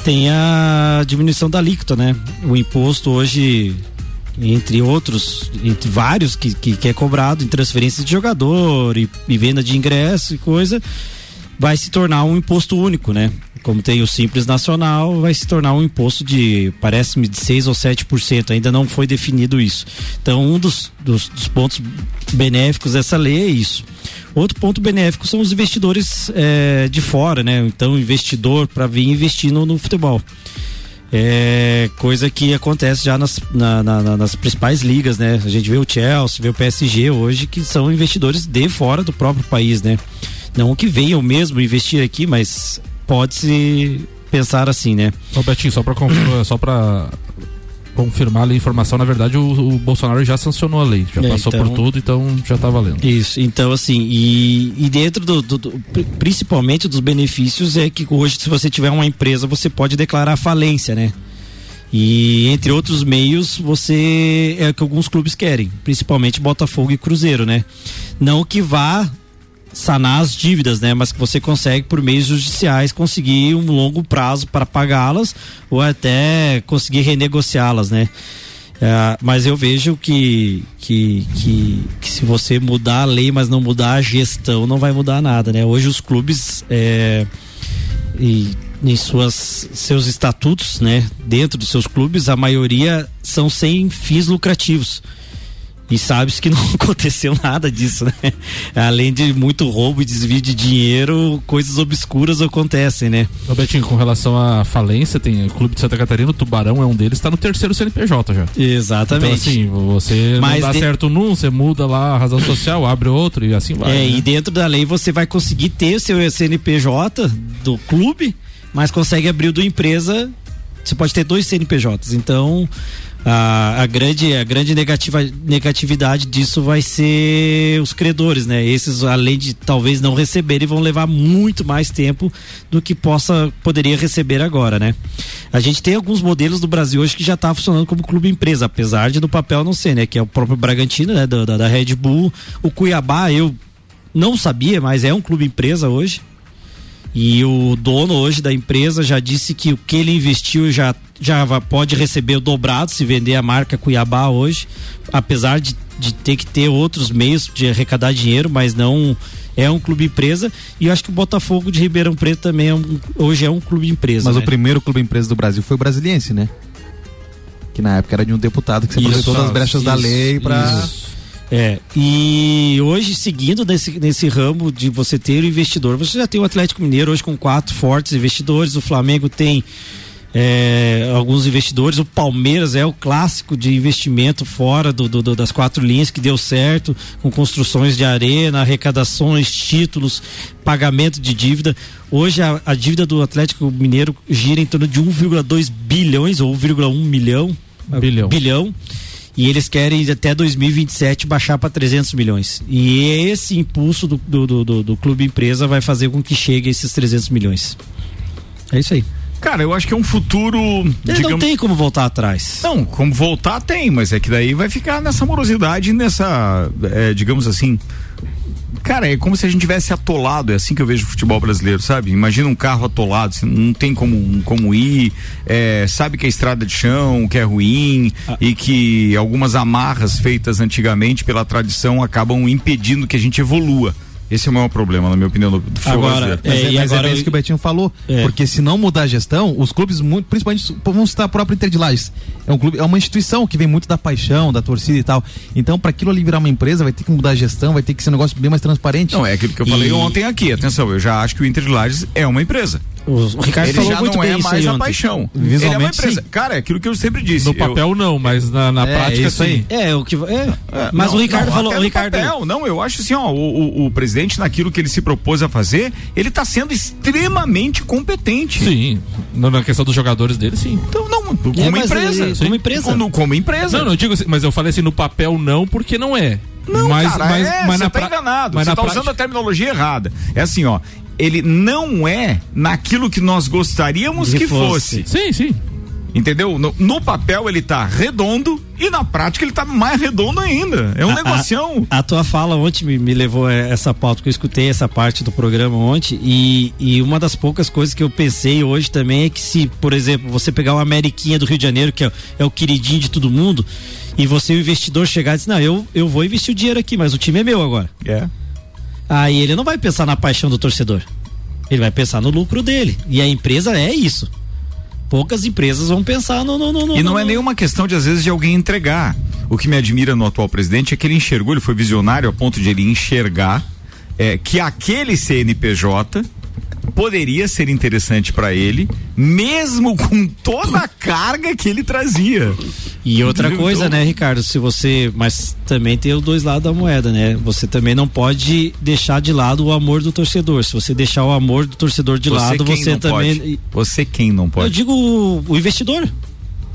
tem a diminuição da alíquota, né? O imposto hoje entre outros, entre vários que, que, que é cobrado em transferência de jogador e, e, venda de ingresso e coisa, vai se tornar um imposto único, né? Como tem o Simples Nacional, vai se tornar um imposto de, parece-me, de 6 ou 7%. Ainda não foi definido isso. Então, um dos, dos, dos pontos benéficos dessa lei é isso. Outro ponto benéfico são os investidores é, de fora, né? Então, investidor para vir investir no, no futebol. É coisa que acontece já nas, na, na, nas principais ligas, né? A gente vê o Chelsea, vê o PSG hoje, que são investidores de fora do próprio país, né? Não que venham mesmo investir aqui, mas pode-se pensar assim, né? Ô Betinho, só para só para confirmar a informação, na verdade o, o, Bolsonaro já sancionou a lei, já é, passou então, por tudo, então já tá valendo. Isso, então assim, e, e dentro do, do, do, principalmente dos benefícios é que hoje se você tiver uma empresa, você pode declarar falência, né? E entre outros meios, você é o que alguns clubes querem, principalmente Botafogo e Cruzeiro, né? Não que vá sanar as dívidas, né? Mas que você consegue por meios judiciais conseguir um longo prazo para pagá-las ou até conseguir renegociá-las, né? É, mas eu vejo que, que, que, que, se você mudar a lei, mas não mudar a gestão, não vai mudar nada, né? Hoje os clubes é, e em suas, seus estatutos, né? Dentro dos seus clubes, a maioria são sem fins lucrativos. E sabe-se que não aconteceu nada disso, né? Além de muito roubo e desvio de dinheiro, coisas obscuras acontecem, né? Robertinho, com relação à falência, tem o Clube de Santa Catarina, o Tubarão é um deles, está no terceiro CNPJ já. Exatamente. Então, assim, você Mas não dá de... certo num, você muda lá a razão social, abre outro e assim vai. É, né? e dentro da lei você vai conseguir ter o seu CNPJ do clube, mas consegue abrir o do empresa, você pode ter dois CNPJs. Então, a, a, grande, a grande negativa, negatividade disso vai ser os credores, né? Esses, além de talvez não receberem, vão levar muito mais tempo do que possa poderia receber agora, né? A gente tem alguns modelos do Brasil hoje que já tá funcionando como clube empresa, apesar de no papel não ser, né? Que é o próprio Bragantino, né? Da, da, da Red Bull. O Cuiabá, eu não sabia, mas é um clube empresa hoje. E o dono hoje da empresa já disse que o que ele investiu já, já pode receber o dobrado se vender a marca Cuiabá hoje, apesar de, de ter que ter outros meios de arrecadar dinheiro, mas não é um clube empresa. E eu acho que o Botafogo de Ribeirão Preto também é um- hoje é um clube empresa. Mas né? o primeiro clube empresa do Brasil foi o Brasiliense, né? Que na época era de um deputado que separou Isso, todas as brechas da isso, lei pra. isso. É, e hoje, seguindo nesse, nesse ramo de você ter o investidor, você já tem o Atlético Mineiro hoje com quatro fortes investidores, o Flamengo tem é, alguns investidores, o Palmeiras é o clássico de investimento fora do, do- do- das quatro linhas que deu certo, com construções de arena, arrecadações, títulos, pagamento de dívida. Hoje a, a dívida do Atlético Mineiro gira em torno de 1,2 bilhões ou 1,1 milhão. Bilhão. bilhão. E eles querem até 2027 baixar para 300 milhões. E esse impulso do, do, do, do- clube empresa vai fazer com que chegue a esses 300 milhões. É isso aí. Cara, eu acho que é um futuro. Ele não tem como voltar atrás. Não, como voltar tem, mas é que daí vai ficar nessa morosidade, nessa, é, digamos assim. Cara, é como se a gente tivesse atolado, é assim que eu vejo o futebol brasileiro, sabe? Imagina um carro atolado, assim, não tem como, como ir, é, sabe que a estrada de chão, que é ruim e que algumas amarras feitas antigamente pela tradição acabam impedindo que a gente evolua. Esse é o maior problema, na minha opinião, do, futebol brasileiro. Mas, é, mas é bem isso que o Betinho falou. É. Porque se não mudar a gestão, os clubes, muito, principalmente, vamos citar a própria Inter de Lages. É um clube, é uma instituição que vem muito da paixão, da torcida e tal. Então, para aquilo ali virar uma empresa, vai ter que mudar a gestão, vai ter que ser um negócio bem mais transparente. Não, é aquilo que eu falei ontem aqui. Atenção, eu já acho que o Inter de Lages é uma empresa. O Ricardo ele falou já muito não bem é isso mais a ontem. paixão. Visualmente, ele é uma empresa. sim. Cara, é aquilo que eu sempre disse. No Eu- papel não, mas na, na É, prática isso aí. sim. É, o que. É. É, Mas não, o Ricardo não, falou. O no Ricardo. papel, não, eu acho assim, ó, o, o, o presidente naquilo que ele se propôs a fazer, ele tá sendo extremamente competente. Sim, na questão dos jogadores dele, sim. Então, não, como É, empresa. ele- como empresa. Como, como empresa. Não, não, eu digo assim, mas eu falei assim, no papel não, porque não é. Não, mas, cara, mas, é, mas você na tá pra- enganado. mas Você na tá prática- usando a terminologia errada. É assim, ó, ele não é naquilo que nós gostaríamos Que que fosse. fosse. Sim, sim. Entendeu? No, no papel ele tá redondo e na prática ele tá mais redondo ainda. É um A- negocião. A, a tua fala ontem me, me levou a essa pauta, que eu escutei essa parte do programa ontem, e, e uma das poucas coisas que eu pensei hoje também é que se, por exemplo, você pegar o Ameriquinha do Rio de Janeiro, que é, é o queridinho de todo mundo, e você, o investidor, chegar e dizer, não, eu, eu vou investir o dinheiro aqui, mas o time é meu agora. É. Aí ele não vai pensar na paixão do torcedor. Ele vai pensar no lucro dele. E a empresa é isso. Poucas empresas vão pensar no. no, no no- E não é no- nenhuma questão de, às vezes, de alguém entregar. O que me admira no atual presidente é que ele enxergou, ele foi visionário a ponto de ele enxergar é, que aquele CNPJ poderia ser interessante para ele, mesmo com toda a carga que ele trazia. E outra coisa, Então- né, Ricardo? Se você. Mas também tem os dois lados da moeda, né? Você também não pode deixar de lado o amor do torcedor. Se você deixar o amor do torcedor de lado, quem você também. pode? Você quem não Eu pode? digo o, o investidor.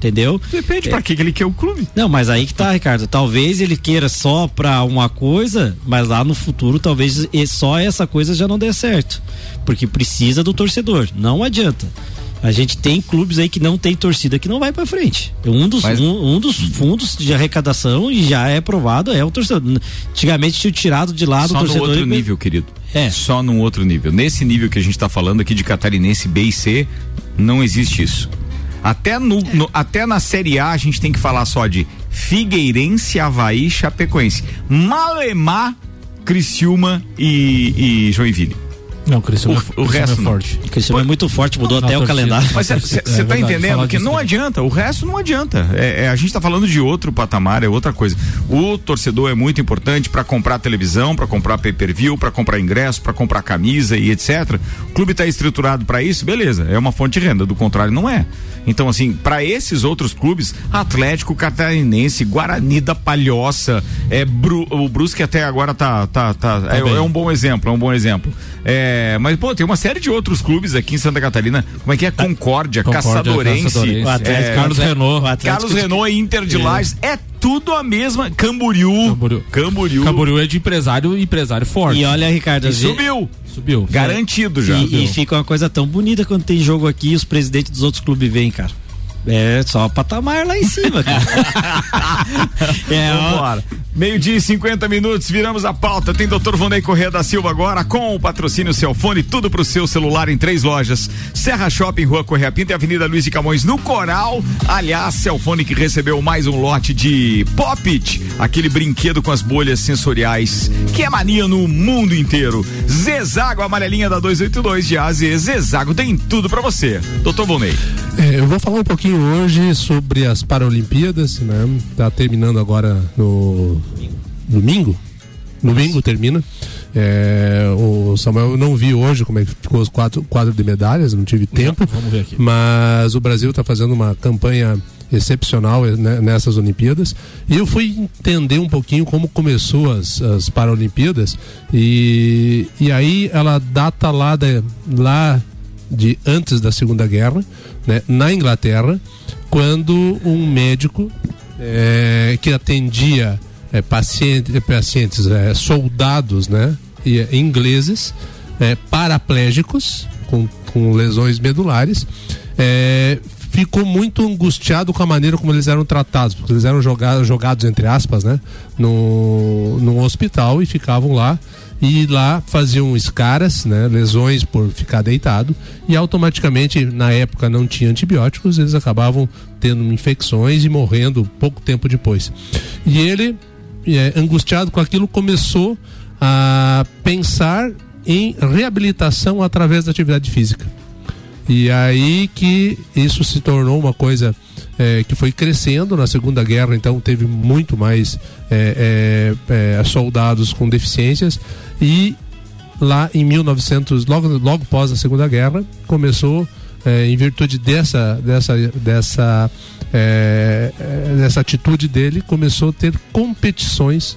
Entendeu? Depende pra que que ele quer o clube. Não, mas aí que tá, Ricardo. Talvez ele queira só pra uma coisa, mas lá no futuro talvez e- só essa coisa já não dê certo. Porque precisa do torcedor. Não adianta. A gente tem clubes aí que não tem torcida que não vai pra frente. Um dos, Mas- um, um dos fundos de arrecadação e já é provado é o torcedor. Antigamente tinha tirado de lado Só o torcedor. outro e- nível, querido. É. Só num outro nível. Nesse nível que a gente tá falando aqui de catarinense B e C, não existe isso. Até, no, no- até na Série A a gente tem que falar só de Figueirense, Havaí, Chapecoense. Malemar, Criciúma e, e Joinville. Não, o Criciúma, O- o Criciúma resto é forte. O Criciúma é muito forte, mudou Não, até o calendário. Mas você É tá entendendo que não adianta, o resto não adianta. É, é, a gente tá falando de outro patamar, é outra coisa. O torcedor é muito importante para comprar televisão, para comprar pay-per-view, para comprar ingresso, para comprar camisa e etc. O clube tá estruturado para isso, beleza, é uma fonte de renda, do contrário não é. Então assim, para esses outros clubes, Atlético Catarinense, Guarani da Palhoça, é Bru- o Brusque até agora tá tá tá, é, bem. é um bom exemplo, é um bom exemplo. É, É, mas, pô, tem uma série de outros clubes aqui em Santa Catarina. Como é que é? Concórdia, Concórdia, Caçadorense. Caçadorense. O Atlético- é, Carlos Renault. Atlético Carlos Renault e Inter de É. Lages. É tudo a mesma. Camboriú. Camboriú. Camboriú. Camboriú é de empresário empresário forte. E olha, Ricardo, E subiu. Subiu. Garantido já. E, e fica uma coisa tão bonita quando tem jogo aqui e os presidentes dos outros clubes vêm, cara. É só patamar lá em cima, cara. é, Vambora. Meio-dia e 50 minutos, viramos a pauta. Tem Dr. Vonei Corrêa da Silva agora com o patrocínio Celfone, tudo pro seu celular em três lojas. Serra Shopping, Rua Correia Pinta e Avenida Luiz de Camões no Coral. Aliás, Celfone que recebeu mais um lote de Pop-It, aquele brinquedo com as bolhas sensoriais, que é mania no mundo inteiro. Zezago, amarelinha da 282 de AZ. Zezago tem tudo pra você. Dr. Vonei. É, eu vou falar um pouquinho hoje sobre as Paralimpíadas, né? Tá terminando agora no domingo. Domingo termina. É, o Samuel eu não vi hoje como é que ficou os quatro quadros de medalhas, não tive tempo. Vamos ver aqui. Mas o Brasil está fazendo uma campanha excepcional né, nessas Olimpíadas. E eu fui entender um pouquinho como começou as, as Paralimpíadas. E, e aí ela data lá, da, lá de antes da Segunda Guerra, né, na Inglaterra, quando um médico eh, que atendia eh, paciente, pacientes, eh, soldados né, e, ingleses, eh, paraplégicos, com, com lesões medulares, eh, ficou muito angustiado com a maneira como eles eram tratados, porque eles eram jogados, jogados entre aspas, né, no, num hospital e ficavam lá e lá faziam escaras, né, lesões por ficar deitado e automaticamente na época não tinha antibióticos, eles acabavam tendo infecções e morrendo pouco tempo depois. E ele, é, angustiado com aquilo, começou a pensar em reabilitação através da atividade física. E aí que isso se tornou uma coisa eh, que foi crescendo na Segunda Guerra, então teve muito mais eh, eh, eh, soldados com deficiências e lá em 1900, logo logo após a Segunda Guerra, começou eh, em virtude dessa dessa dessa eh, dessa atitude dele, começou a ter competições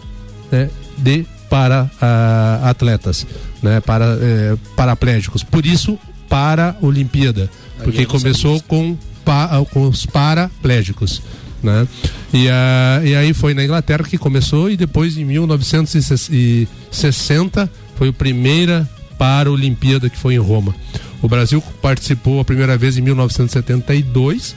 né, de para ah, atletas, né, para eh, paraplégicos. Por isso para Olimpíada, porque começou com, pa, com os paraplégicos. Né? E, ah, e aí foi na Inglaterra que começou e depois em 1960 foi a primeira para a Olimpíada que foi em Roma. O Brasil participou a primeira vez em 1972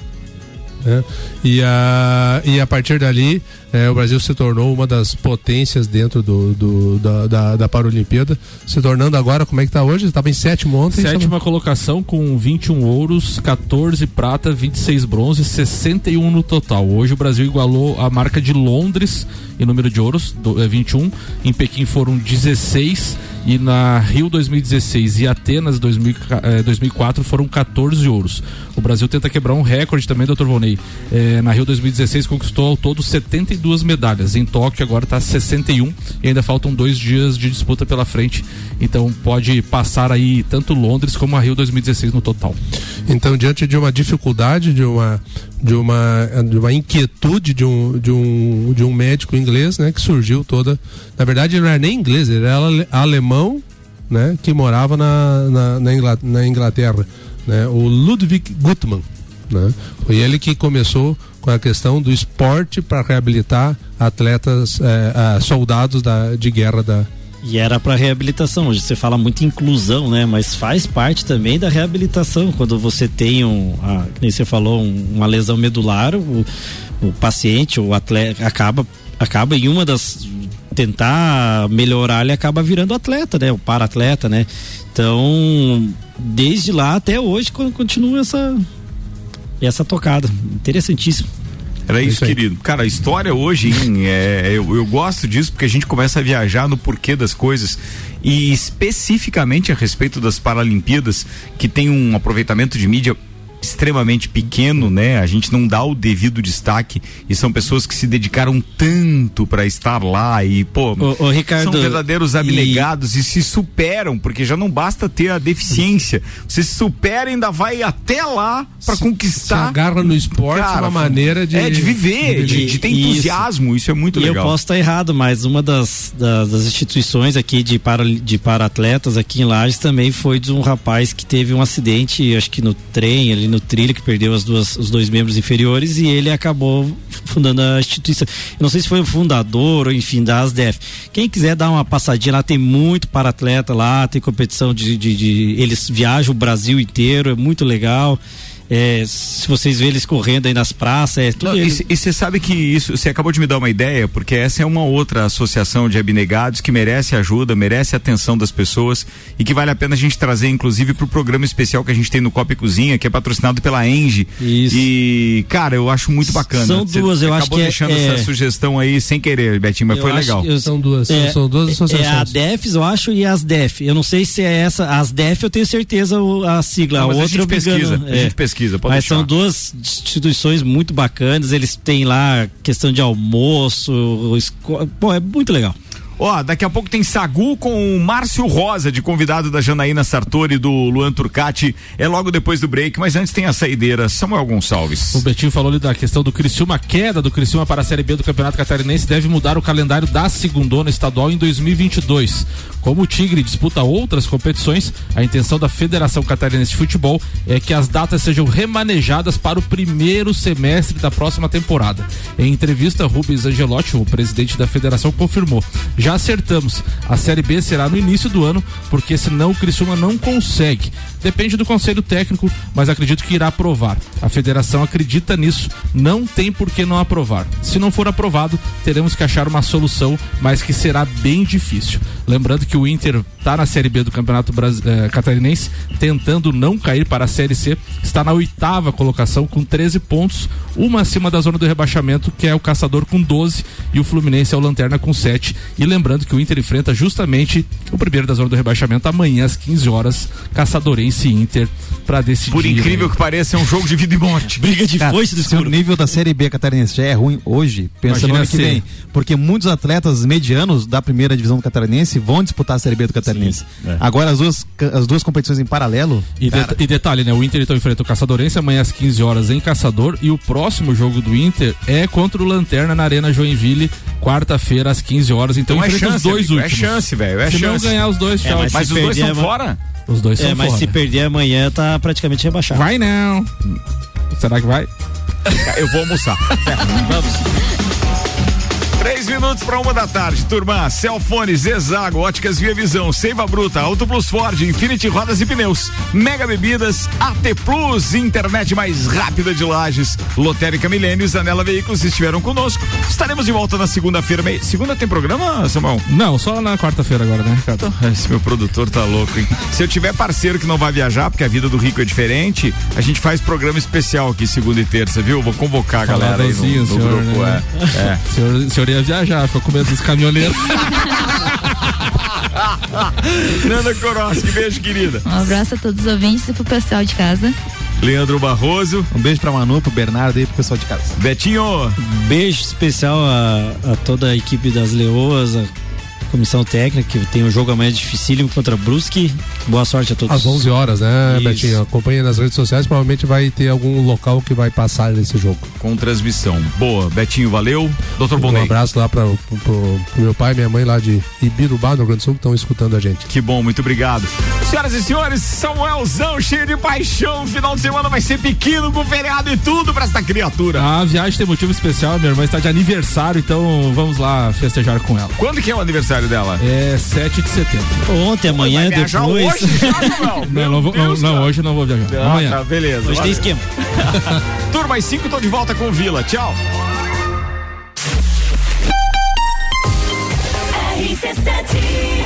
né? E, a, e a partir dali, eh, o Brasil se tornou uma das potências dentro do, do- da, da, da Paralimpíada, se tornando agora, como é que tá hoje? Estava em sétimo ontem. Sétima colocação com 21 ouros, 14 prata, 26 bronze, 61 no total. Hoje o Brasil igualou a marca de Londres em número de ouros, do, é 21. Em Pequim foram 16 e na Rio 2016 e Atenas 2000, eh, 2004 foram 14 ouros. O Brasil tenta quebrar um recorde também, Dr. Vonei. Eh, na Rio 2016 conquistou ao todo 72 medalhas. Em Tóquio agora está 61 e ainda faltam dois dias de disputa pela frente. Então pode passar aí tanto Londres como a Rio 2016 no total. Então, diante de uma dificuldade, de uma, de uma, de uma inquietude de um, de, um, de um médico inglês, né, que surgiu toda. Na verdade, ele não era nem inglês, ele era ale- alemão, né, que morava na, na, na Ingla- na Inglaterra, né, o Ludwig Gutmann. Né? Foi ele que começou com a questão do esporte para reabilitar atletas, eh, ah, soldados da, de guerra da, E era para reabilitação. Hoje você fala muito inclusão, né? Mas faz parte também da reabilitação. Quando você tem um, a, nem você falou, um- uma lesão medular, o, o paciente, o atleta, acaba, acaba em uma das tentar melhorar, ele acaba virando atleta, né? O para-atleta, né? Então, desde lá até hoje, con- continua essa essa tocada. Interessantíssimo. Era isso, querido. Cara, a história hoje, hein, é, eu, eu gosto disso porque a gente começa a viajar no porquê das coisas e especificamente a respeito das Paralimpíadas, que tem um aproveitamento de mídia extremamente pequeno, né? A gente não dá o devido destaque e são pessoas que se dedicaram tanto para estar lá e, pô, Ô, ô, Ricardo, são verdadeiros abnegados e... se superam, porque já não basta ter a deficiência. Você se supera e ainda vai até lá para conquistar. Se agarra no esporte Cara, uma maneira de. É, de viver, de, de ter Isso. entusiasmo, isso é muito e legal. eu posso estar errado, mas uma das, das, das instituições aqui de para de para-atletas aqui em Lages também foi de um rapaz que teve um acidente, acho que no trem, ali no trilho, que perdeu as duas, os dois membros inferiores e ele acabou fundando a instituição. Eu não sei se foi o fundador ou enfim da ASDEF. Quem quiser dar uma passadinha lá, tem muito para-atleta lá, tem competição de, de, de- Eles viajam o Brasil inteiro, é muito legal. É, se vocês verem eles correndo aí nas praças, é tudo Não, e você sabe que isso, você acabou de me dar uma ideia, porque essa é uma outra associação de abnegados que merece ajuda, merece atenção das pessoas e que vale a pena a gente trazer, inclusive, pro programa especial que a gente tem no Copa e Cozinha, que é patrocinado pela Engie. E, cara, eu acho muito bacana. São Você duas, eu acho acabou que é- deixando é- essa sugestão aí sem querer, Betinho, mas Eu foi acho legal. eu- São duas, é, são duas É a associações. DEFs, eu acho, e as DEF. Eu não sei se é essa. As DEF eu tenho certeza o- a sigla. Não, a mas a outra gente eu me engano, pesquisa, a é. gente pesquisa, pode Mas deixar. são duas instituições muito bacanas. Eles têm lá questão de almoço. esco- Pô, é muito legal. Ó, daqui a pouco tem Sagu com o Márcio Rosa, de convidado da Janaína Sartori e do Luan Turcati. É logo depois do break, mas antes tem a saideira. Samuel Gonçalves. O Betinho falou ali da questão do Criciúma, a queda do Criciúma para a Série B do Campeonato Catarinense deve mudar o calendário da segundona estadual em 2022. Como o Tigre disputa outras competições, a intenção da Federação Catarinense de Futebol é que as datas sejam remanejadas para o primeiro semestre da próxima temporada. Em entrevista, Rubens Angelotti, o presidente da federação, confirmou: "Já acertamos. A Série B será no início do ano, porque senão o Criciúma não consegue. Depende do conselho técnico, mas acredito que irá aprovar. A federação acredita nisso, não tem por que não aprovar. Se não for aprovado, teremos que achar uma solução, mas que será bem difícil. Lembrando que o Inter está na Série B do Campeonato Bras- eh, Catarinense, tentando não cair para a Série C, está na oitava colocação com 13 pontos, uma acima da zona do rebaixamento, que é o Caçador com 12 e o Fluminense é o Lanterna com 7. E lembrando que o Inter enfrenta justamente o primeiro da zona do rebaixamento amanhã às 15 horas, Caçadorense e Inter para decidir. Por incrível que pareça, é um jogo de vida e morte. Briga de Cara, se o nível da Série B catarinense já é ruim hoje, pensa no ano que vem. Porque muitos atletas medianos da primeira divisão do catarinense vão disputar a Série B do catarinense. é. Agora as duas, as duas competições em paralelo. E, cara, deta- e detalhe, né? O Inter então enfrenta o Caçadorense amanhã às 15 horas em Caçador e o próximo jogo do Inter é contra o Lanterna na Arena Joinville, quarta-feira às 15 horas. Então, Então é chance, os dois amigo, é últimos. chance, velho, é Se chance. não ganhar os dois, É, mas Mas os dois são é- fora? Os dois É, são mas fora. se perder amanhã, tá praticamente rebaixado. Vai não. Será que vai? Eu vou almoçar. Três minutos para uma da tarde, turma. Celfone, Zezago, Óticas Via Visão, Seiva Bruta, Auto Plus Ford, Infinity Rodas e Pneus, Mega Bebidas, AT Plus, internet mais rápida de Lages, Lotérica Milênios, Anela Veículos estiveram conosco. Estaremos de volta na segunda-feira. Segunda tem programa, Samuel? Não, só na quarta-feira agora, né, Ricardo? Esse meu produtor tá louco, hein? Se eu tiver parceiro que não vai viajar, porque a vida do rico é diferente, a gente faz programa especial aqui segunda e terça, viu? Vou convocar a galera aí no, no senhor, grupo. né? É. é. Senhor, senhor ia viajar, ficou com medo dos caminhoneiros. Nanda Koroski, beijo, querida. Um abraço a todos os ouvintes e pro pessoal de casa. Leandro Barroso. Um beijo pra Manu, pro Bernardo e pro pessoal de casa. Betinho. Beijo especial a, a toda a equipe das Leoas, a comissão técnica, que tem um jogo amanhã dificílimo contra Brusque. Boa sorte a todos. Às 11 horas, né, Isso. Betinho? Acompanha nas redes sociais, provavelmente vai ter algum local que vai passar nesse jogo. Com transmissão. Boa, Betinho, valeu. Doutor Um Bonei. abraço lá para pro, pro meu pai e minha mãe lá de Ibirubá, no Rio Grande do Sul, que estão escutando a gente. Que bom, muito obrigado. Senhoras e senhores, Samuelzão cheio de paixão. Final de semana vai ser pequeno com feriado e tudo pra essa criatura. A viagem tem motivo especial, minha irmã está de aniversário, então vamos lá festejar com ela. Quando que é o aniversário aniversário dela? É 7 de setembro. Ontem, amanhã, Pô, depois. Hoje, já, não, não, vou, Deus, não, não, hoje não vou viajar. Não, amanhã. Tá, beleza. Hoje tem esquema. Turma, às 5 tô de volta com o Vila. Tchau. RC7